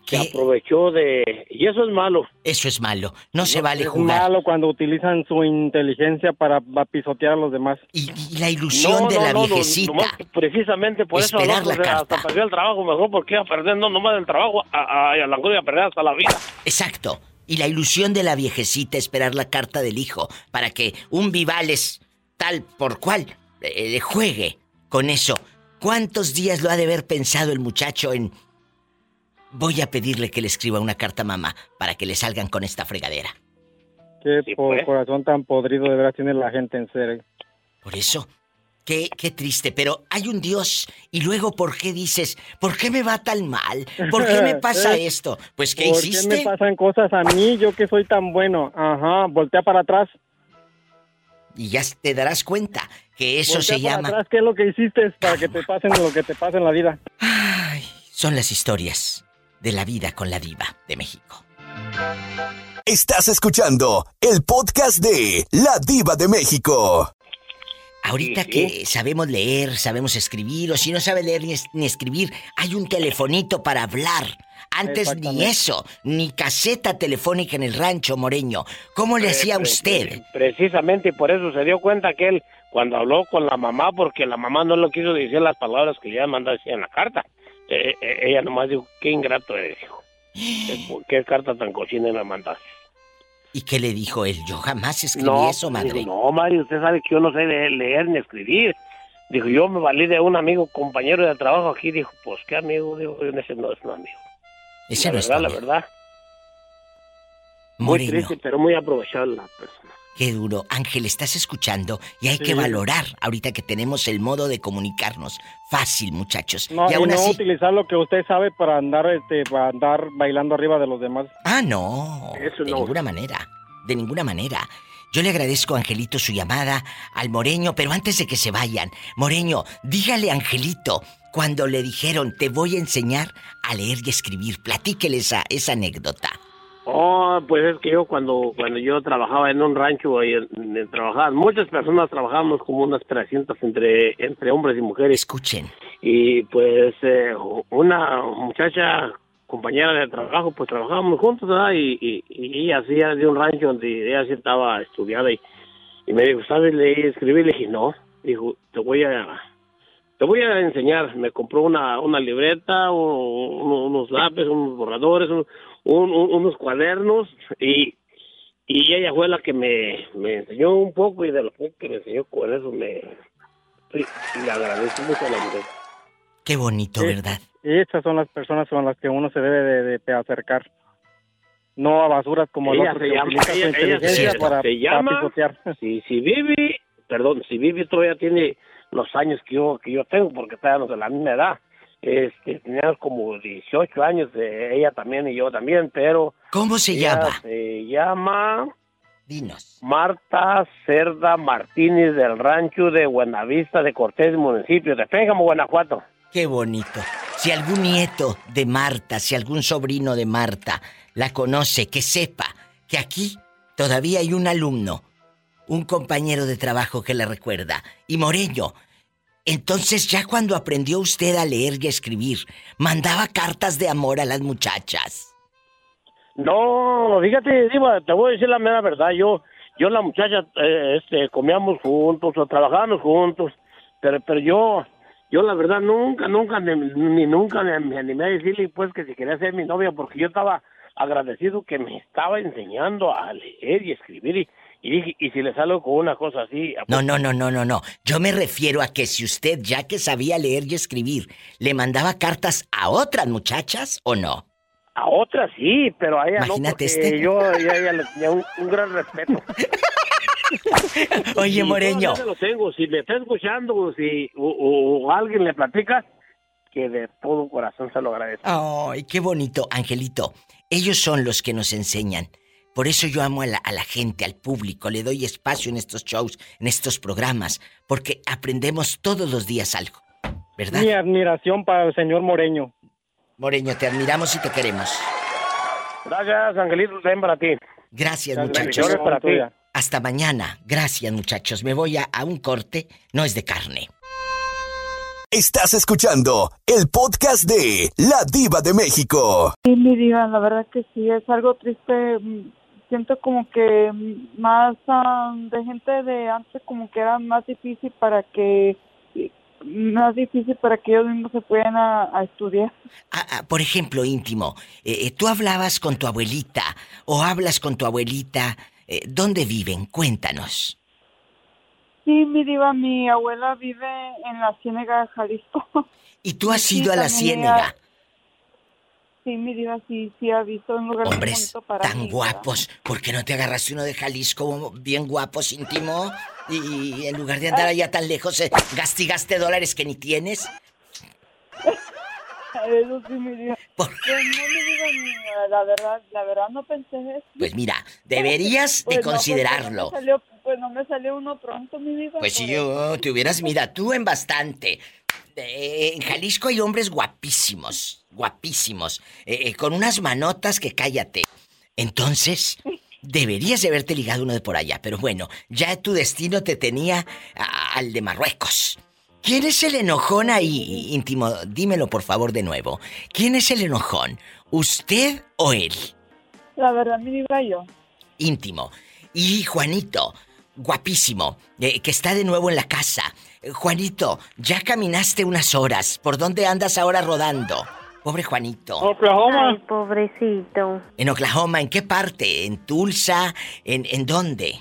se aprovechó de... Y eso es malo. Eso es malo. No se vale Es jugar. malo cuando utilizan su inteligencia para pisotear a los demás. Y, la ilusión de la viejecita. nomás que precisamente por eso Esperar la carta. hasta perdió el trabajo mejor porque iba a perder no nomás el trabajo, a, a, a la a perder hasta la vida. Exacto. Y la ilusión de la viejecita esperar la carta del hijo para que un Vivales tal por cual eh, juegue con eso. ¿Cuántos días lo ha de haber pensado el muchacho en voy a pedirle que le escriba una carta a mamá para que le salgan con esta fregadera? Qué Sí, por pues. corazón tan podrido de veras tiene la gente en serio. Por eso, qué, qué triste, pero hay un Dios. Y luego, ¿por qué dices, ¿por qué me va tan mal? ¿Por qué me pasa ¿Eh? esto? Pues, ¿qué ¿Por hiciste? qué me pasan cosas a mí? Yo que soy tan bueno. Ajá, voltea para atrás. Y ya te darás cuenta que eso Voltea se para llama... atrás, ¿Qué es lo que hiciste para que te pasen lo que te pasa en la vida? Son las historias de la vida con la diva de México. Estás escuchando el podcast de La Diva de México. Ahorita Sí, que sabemos leer, sabemos escribir, o si no sabe leer ni, es- ni escribir, hay un telefonito para hablar. Antes ni eso, ni caseta telefónica en el rancho moreño. ¿Cómo le hacía usted? pre- Precisamente y por eso se dio cuenta que él, cuando habló con la mamá, porque la mamá no lo quiso decir las palabras que le había mandado decir en la carta. Eh, eh, ella nomás dijo, qué ingrato eres, hijo. ¿Qué, carta tan cochina me mandaste? ¿Y qué le dijo él? Yo jamás escribí No, eso, madre. dijo, no, madre, usted sabe que yo no sé leer, leer ni escribir. Dijo, yo me valí de un amigo, compañero de trabajo aquí. Dijo, pues, ¿qué amigo? Dijo, ese no es un amigo. Ese la no verdad, la verdad. Muy Moreno. triste, pero muy aprovechable la persona. Qué duro. Ángel, estás escuchando y hay Sí. que valorar ahorita que tenemos el modo de comunicarnos. Fácil, muchachos. No, y no así. utilizar lo que usted sabe para andar, este, para andar bailando arriba de los demás. Ah, no. de ninguna manera. De ninguna manera. Yo le agradezco a Angelito su llamada, al Moreño, pero antes de que se vayan, Moreño, dígale a Angelito, cuando le dijeron, te voy a enseñar a leer y escribir, platíquele esa, esa anécdota. Oh, pues es que yo cuando cuando yo trabajaba en un rancho, en- trabajaban muchas personas, trabajábamos como unas 300 entre entre hombres y mujeres. Escuchen. Y pues eh, una muchacha compañera de trabajo, pues trabajábamos juntos, ¿verdad? Y, y, y ella hacía de un rancho donde ella sí estaba estudiada y, y me dijo, ¿sabes leer y escribir? Le dije, no. Dijo, te voy a te voy a enseñar. Me compró una, una libreta, un- un- unos lápices, unos borradores, un- un- un- unos cuadernos y, y ella fue la que me, me enseñó un poco y de lo poco que me enseñó con eso me le agradezco mucho a la mujer. Qué bonito. ¿verdad? Y estas son las personas con las que uno se debe de, de acercar. No a basuras como el ella otro se que llama, utiliza su ella, ella se, inteligencia para, se para llama, pisotear. si, si Vivi, perdón, si Vivi todavía tiene los años que yo, que yo tengo, porque estábamos de la misma edad, este, teníamos como 18 años, eh, ella también y yo también, pero... ¿Cómo se ella llama? Se llama... Dinos. Marta Cerda Martínez del rancho de Buenavista de Cortés, municipio de Pénjamo, Guanajuato. Qué bonito. Si algún nieto de Marta, si algún sobrino de Marta la conoce, que sepa que aquí todavía hay un alumno, un compañero de trabajo que le recuerda. Y Moreño, entonces ya cuando aprendió usted a leer y a escribir, mandaba cartas de amor a las muchachas. No, fíjate, te voy a decir la mera verdad. Yo, yo la muchacha, eh, este, comíamos juntos o trabajábamos juntos, pero, pero yo, yo la verdad nunca, nunca, ni, ni nunca me, me animé a decirle pues que si quería ser mi novia porque yo estaba agradecido que me estaba enseñando a leer y escribir y, y dije, y si le salgo con una cosa así, No, no, no, no, no, no. Yo me refiero a que si usted, ya que sabía leer y escribir, le mandaba cartas a otras muchachas o no. a otra sí, pero a ella Imagínate no, este. yo a ella, le tenía un, un gran respeto. Oye, Moreño. todavía lo tengo. Si me está escuchando si, o, o- o alguien le platica, que de todo corazón se lo agradezco. Ay, qué bonito, Angelito. Ellos son los que nos enseñan. Por eso yo amo a la, a la gente, al público, le doy espacio en estos shows, en estos programas, porque aprendemos todos los días algo. ¿Verdad? Mi admiración para el señor Moreño. Moreño, te admiramos y te queremos. Gracias, Angelito, también para ti. Gracias, muchachos. para ti. Hasta mañana. Gracias, muchachos. Me voy a, a un corte, no es de carne. Estás escuchando el podcast de La Diva de México. Sí, mi diva, la verdad que sí, es algo triste. Siento como que más ah, de gente de antes como que era más difícil para que más difícil para que ellos mismos se puedan a, a estudiar. Ah, ah, por ejemplo, íntimo, eh, eh, tú hablabas con tu abuelita o hablas con tu abuelita. eh, ¿Dónde viven? Cuéntanos. Sí, mi diva, mi abuela vive en la Ciénega de Jalisco. ¿Y tú has Sí, ido a la ciénega? Sí, mi diva, sí, sí ha visto un lugar Hombres para tan mí, guapos. ¿Por qué no te agarraste uno de Jalisco bien guapos, íntimo? Y en lugar de andar allá tan lejos, eh, gastigaste dólares que ni tienes. Eso sí, mi diva. Pues no, mi diva, ni- la verdad, la verdad no pensé eso. Pues mira, deberías Pues de no, pues considerarlo. no salió- pues no me salió uno pronto, mi diva. Pues si yo te hubieras, mira, tú en bastante. Eh, en Jalisco hay hombres guapísimos, guapísimos, eh, eh, con unas manotas que cállate. Entonces, Deberías de haberte ligado uno de por allá, pero bueno, ya tu destino te tenía a- al de Marruecos. ¿Quién es el enojón ahí, íntimo? Dímelo por favor de nuevo. ¿Quién es el enojón? ¿Usted o él? La verdad, mi diva, yo. Íntimo. Y Juanito, guapísimo, eh, que está de nuevo en la casa. Eh, Juanito, ya caminaste unas horas. ¿Por dónde andas ahora rodando? Pobre Juanito. Ay, pobrecito. En Oklahoma, ¿en qué parte? ¿En Tulsa? ¿En, en dónde?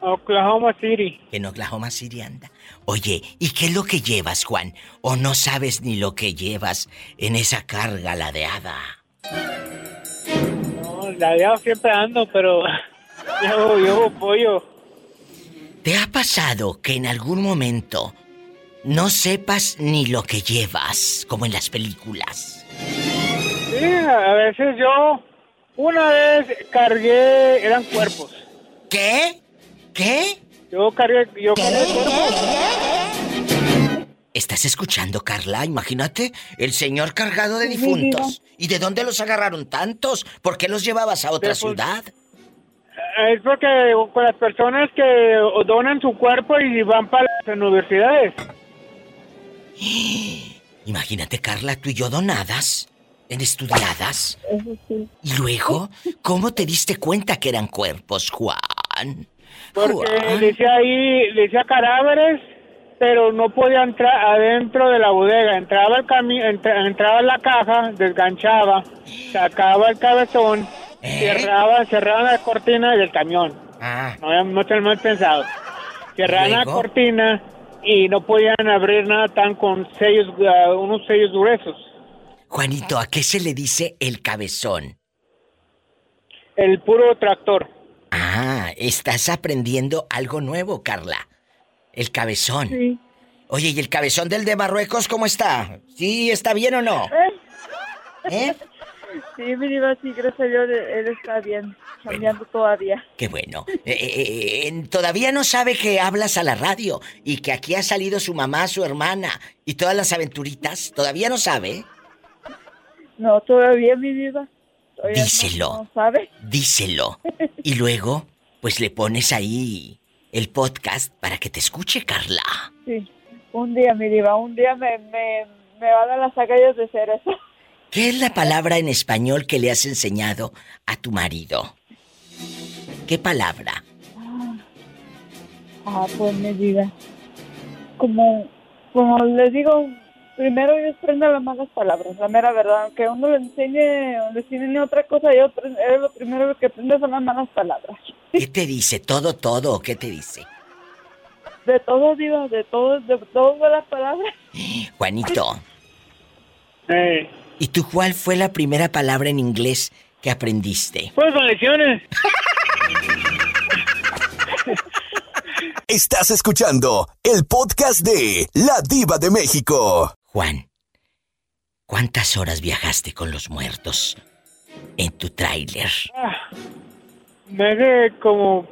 Oklahoma City. En Oklahoma City anda. Oye, ¿y qué es lo que llevas, Juan? ¿O no sabes ni lo que llevas en esa carga ladeada? No, la de siempre ando, pero llevo, llevo pollo. ¿Te ha pasado que en algún momento no sepas ni lo que llevas, como en las películas? Sí, a veces yo, una vez cargué, eran cuerpos. ¿Qué? ¿Qué? Yo cargué, yo cargué cuerpos. ¿Estás escuchando, Carla? Imagínate, el señor cargado de Sí, difuntos. ¿Y de dónde los agarraron tantos? ¿Por qué los llevabas a otra De, pues, ciudad? Es porque con las personas que donan su cuerpo y van para las universidades. Imagínate, Carla, tú y yo donadas, en estudiadas. Sí. Y luego, ¿cómo te diste cuenta que eran cuerpos, Juan? Porque Juan. decía ahí, decía cadáveres, pero no podía entrar adentro de la bodega. Entraba el cami entra- entraba en la caja, desganchaba, sacaba el cabezón, cerraba, cerraba la cortina del camión. Ah. No, no tenía mal pensado. Cerraban la cortina y no podían abrir nada tan con sellos, ah, unos sellos gruesos. Juanito, ¿a qué se le dice el cabezón? El puro tractor. Ah, estás aprendiendo algo nuevo, Carla. El cabezón. Sí. Oye, ¿y el cabezón del de Marruecos cómo está? ¿Sí está bien o no? ¿Eh? Sí, mi diva, sí, gracias a Dios, él está bien, cambiando todavía. Qué bueno. Eh, eh, eh, todavía no sabe que hablas a la radio y que aquí ha salido su mamá, su hermana y todas las aventuritas. Todavía no sabe. No, todavía, mi diva. Todavía Díselo. No, sabe. Díselo. Y luego, pues le pones ahí el podcast para que te escuche, Carla. Sí, un día, mi diva, un día me, me, me va a las agallas de hacer eso. ¿Qué es la palabra en español que le has enseñado a tu marido? ¿Qué palabra? Ah, pues mi vida. Como, como les digo, primero ellos prenden las malas palabras, la mera verdad. Aunque uno le enseñe o le enseñe otra cosa, yo es lo primero que aprende son las malas palabras. ¿Qué te dice? ¿Todo, todo? ¿Qué te dice? De todo, digo, de todo, de todo las palabras. Juanito. ¿Y tú cuál fue la primera palabra en inglés que aprendiste? Pues lecciones. Estás escuchando el podcast de La Diva de México. Juan, ¿cuántas horas viajaste con los muertos en tu tráiler? Me hace como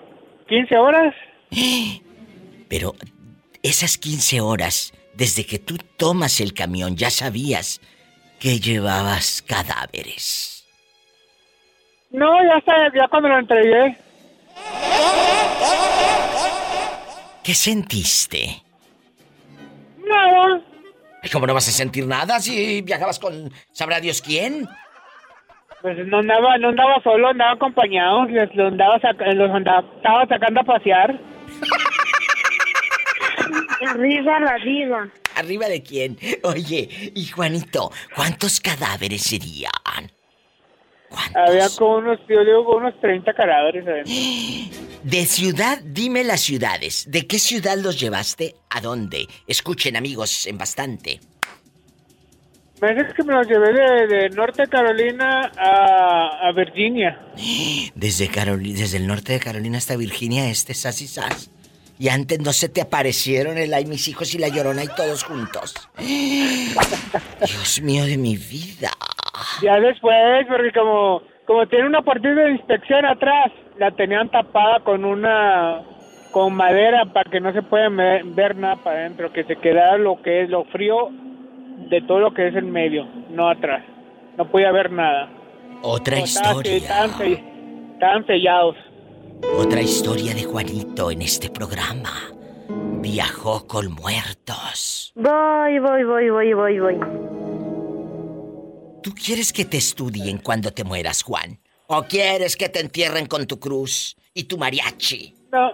15 horas. Pero esas 15 horas, desde que tú tomas el camión, ya sabías que llevabas cadáveres. No, ya está, ya cuando lo entregué. ¿Qué sentiste? Nada. ¿Cómo no vas a sentir nada si viajabas con sabrá Dios quién? Pues no andaba, no andaba solo, andaba acompañado, los, los andaba, los andaba, estaba sacando a pasear. Arriba la diva. ¿Arriba de quién? Oye, y Juanito, ¿cuántos cadáveres serían? Había como unos, yo digo, como unos 30 cadáveres adentro. De ciudad, dime las ciudades. ¿De qué ciudad los llevaste? ¿A dónde? Escuchen, amigos, en bastante. Me dices que me los llevé de, de Norte Carolina a, a Virginia. Desde, desde el norte de Carolina hasta Virginia, este sas y sas. Y antes no se te aparecieron el ay, mis hijos y la llorona y todos juntos. Dios mío de mi vida. Ya después, porque como, como tiene una partida de inspección atrás, la tenían tapada con una con madera para que no se pueda ver nada para adentro, que se quedara lo que es lo frío de todo lo que es en medio, no atrás. No podía ver nada. Otra historia. Estaban, sell- estaban sellados. Otra historia de Juanito en este programa. Viajó con muertos. Voy, voy, voy, voy, voy, voy. ¿Tú quieres que te estudien cuando te mueras, Juan? ¿O quieres que te entierren con tu cruz y tu mariachi? No,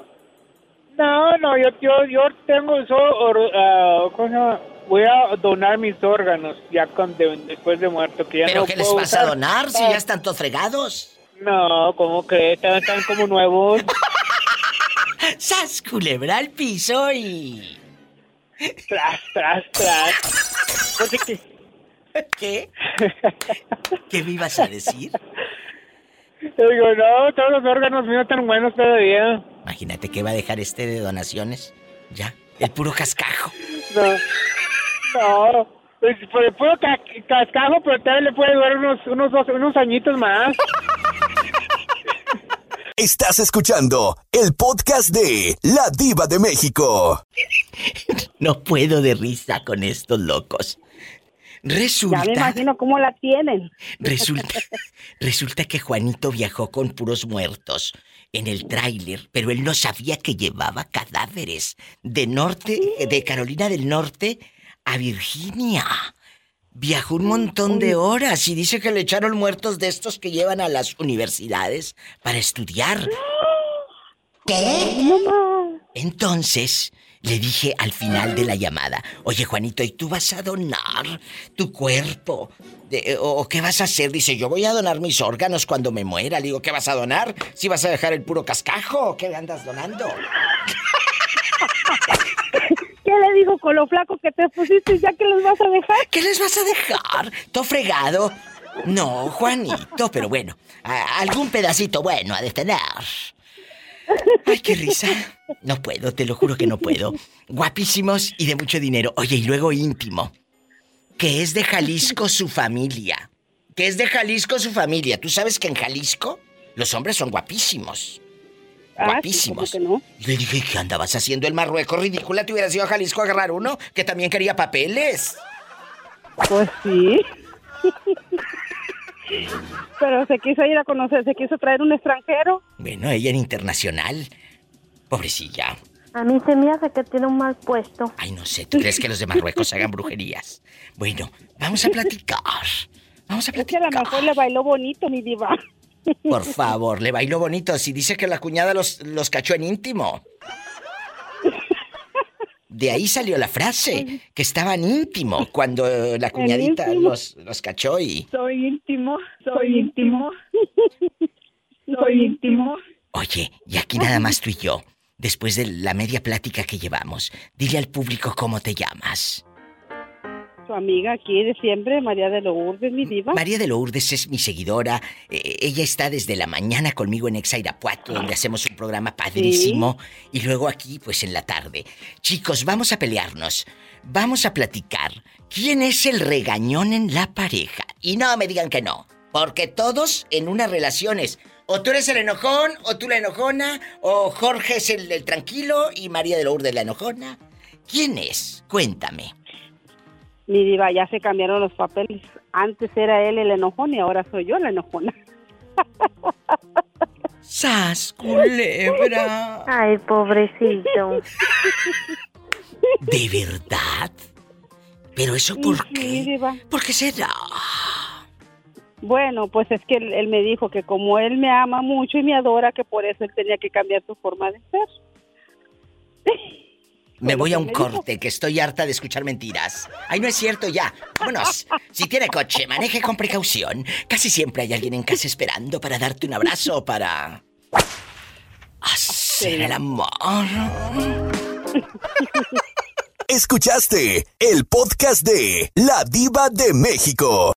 no, no, yo, yo, yo tengo eso, or- ah, ¿cómo se llama? Voy a donar mis órganos ya con, de- después de muerto. Que ya ¿Pero no qué les vas a usar. donar si ya están todos fregados? No, ¿cómo que están, como nuevos? ¡Sas, culebra al piso y... Tras, tras, tras. Pues ¿Qué? ¿Qué me ibas a decir? Yo digo, no, todos los órganos míos están buenos todavía. Imagínate que va a dejar este de donaciones. Ya, el puro cascajo. No, no. Pues, por el puro ca- cascajo, pero todavía le puede durar unos, unos, dos- unos añitos más. Estás escuchando el podcast de La Diva de México. No puedo de risa con estos locos. Resulta, Ya me imagino cómo la tienen. resulta, resulta que Juanito viajó con puros muertos en el tráiler, pero él no sabía que llevaba cadáveres de norte, de Carolina del Norte a Virginia. Viajó un montón de horas y dice que le echaron muertos de estos que llevan a las universidades para estudiar. ¿Qué? Entonces, le dije al final de la llamada, oye Juanito, ¿y tú vas a donar tu cuerpo? De- o, o qué vas a hacer? Dice, yo voy a donar mis órganos cuando me muera. Le digo, ¿qué vas a donar? ¿Si vas a dejar el puro cascajo qué andas donando? ¿Qué le digo con lo flaco que te pusiste ya que los vas a dejar? ¿Qué les vas a dejar? ¿Todo fregado? No, Juanito, pero bueno, algún pedacito bueno a de tener. Ay, qué risa. No puedo, te lo juro que no puedo. Guapísimos y de mucho dinero. Oye, y luego íntimo. Que es de Jalisco su familia. Que es de Jalisco su familia. Tú sabes que en Jalisco los hombres son guapísimos. Ah, sí, Guapísimos. le dije, ¿qué andabas haciendo el Marruecos ridícula? ¿Te hubieras ido a Jalisco a agarrar uno que también quería papeles? Pues sí. Pero se quiso ir a conocer, se quiso traer un extranjero. Bueno, ella era internacional. Pobrecilla. A mí se me hace que tiene un mal puesto. Ay, no sé, ¿tú crees que los de Marruecos hagan brujerías? Bueno, vamos a platicar. Vamos a Es que a lo mejor le bailó bonito, mi diva. Por favor, le bailó bonito. Si dice que la cuñada los, los cachó en íntimo. De ahí salió la frase, que estaban íntimo cuando la cuñadita los, los cachó y... Soy íntimo, soy íntimo. Soy íntimo. Oye, y aquí nada más tú y yo, después de la media plática que llevamos, dile al público cómo te llamas. Su amiga aquí de siempre, María de Lourdes, mi diva. María de Lourdes es mi seguidora. Eh, ella está desde la mañana conmigo en Exa Irapuato, donde hacemos un programa padrísimo. Y luego aquí, pues en la tarde. Chicos, vamos a pelearnos. Vamos a platicar. ¿Quién es el regañón en la pareja? Y no me digan que no. Porque todos en unas relaciones. O tú eres el enojón, o tú la enojona, o Jorge es el, el tranquilo y María de Lourdes la enojona. ¿Quién es? Cuéntame. Mi diva, ya se cambiaron los papeles. Antes era él el enojón y ahora soy yo la enojona. ¡Sas, culebra! Ay, pobrecito. ¿De verdad? ¿Pero eso por qué? ¿Por qué será? Bueno, pues es que él, él me dijo que como él me ama mucho y me adora, que por eso él tenía que cambiar su forma de ser. Me voy a un corte, que estoy harta de escuchar mentiras. Ay, no es cierto ya. Vámonos. Si tiene coche, maneje con precaución. Casi siempre hay alguien en casa esperando para darte un abrazo o para... Hacer el amor. Escuchaste el podcast de La Diva de México.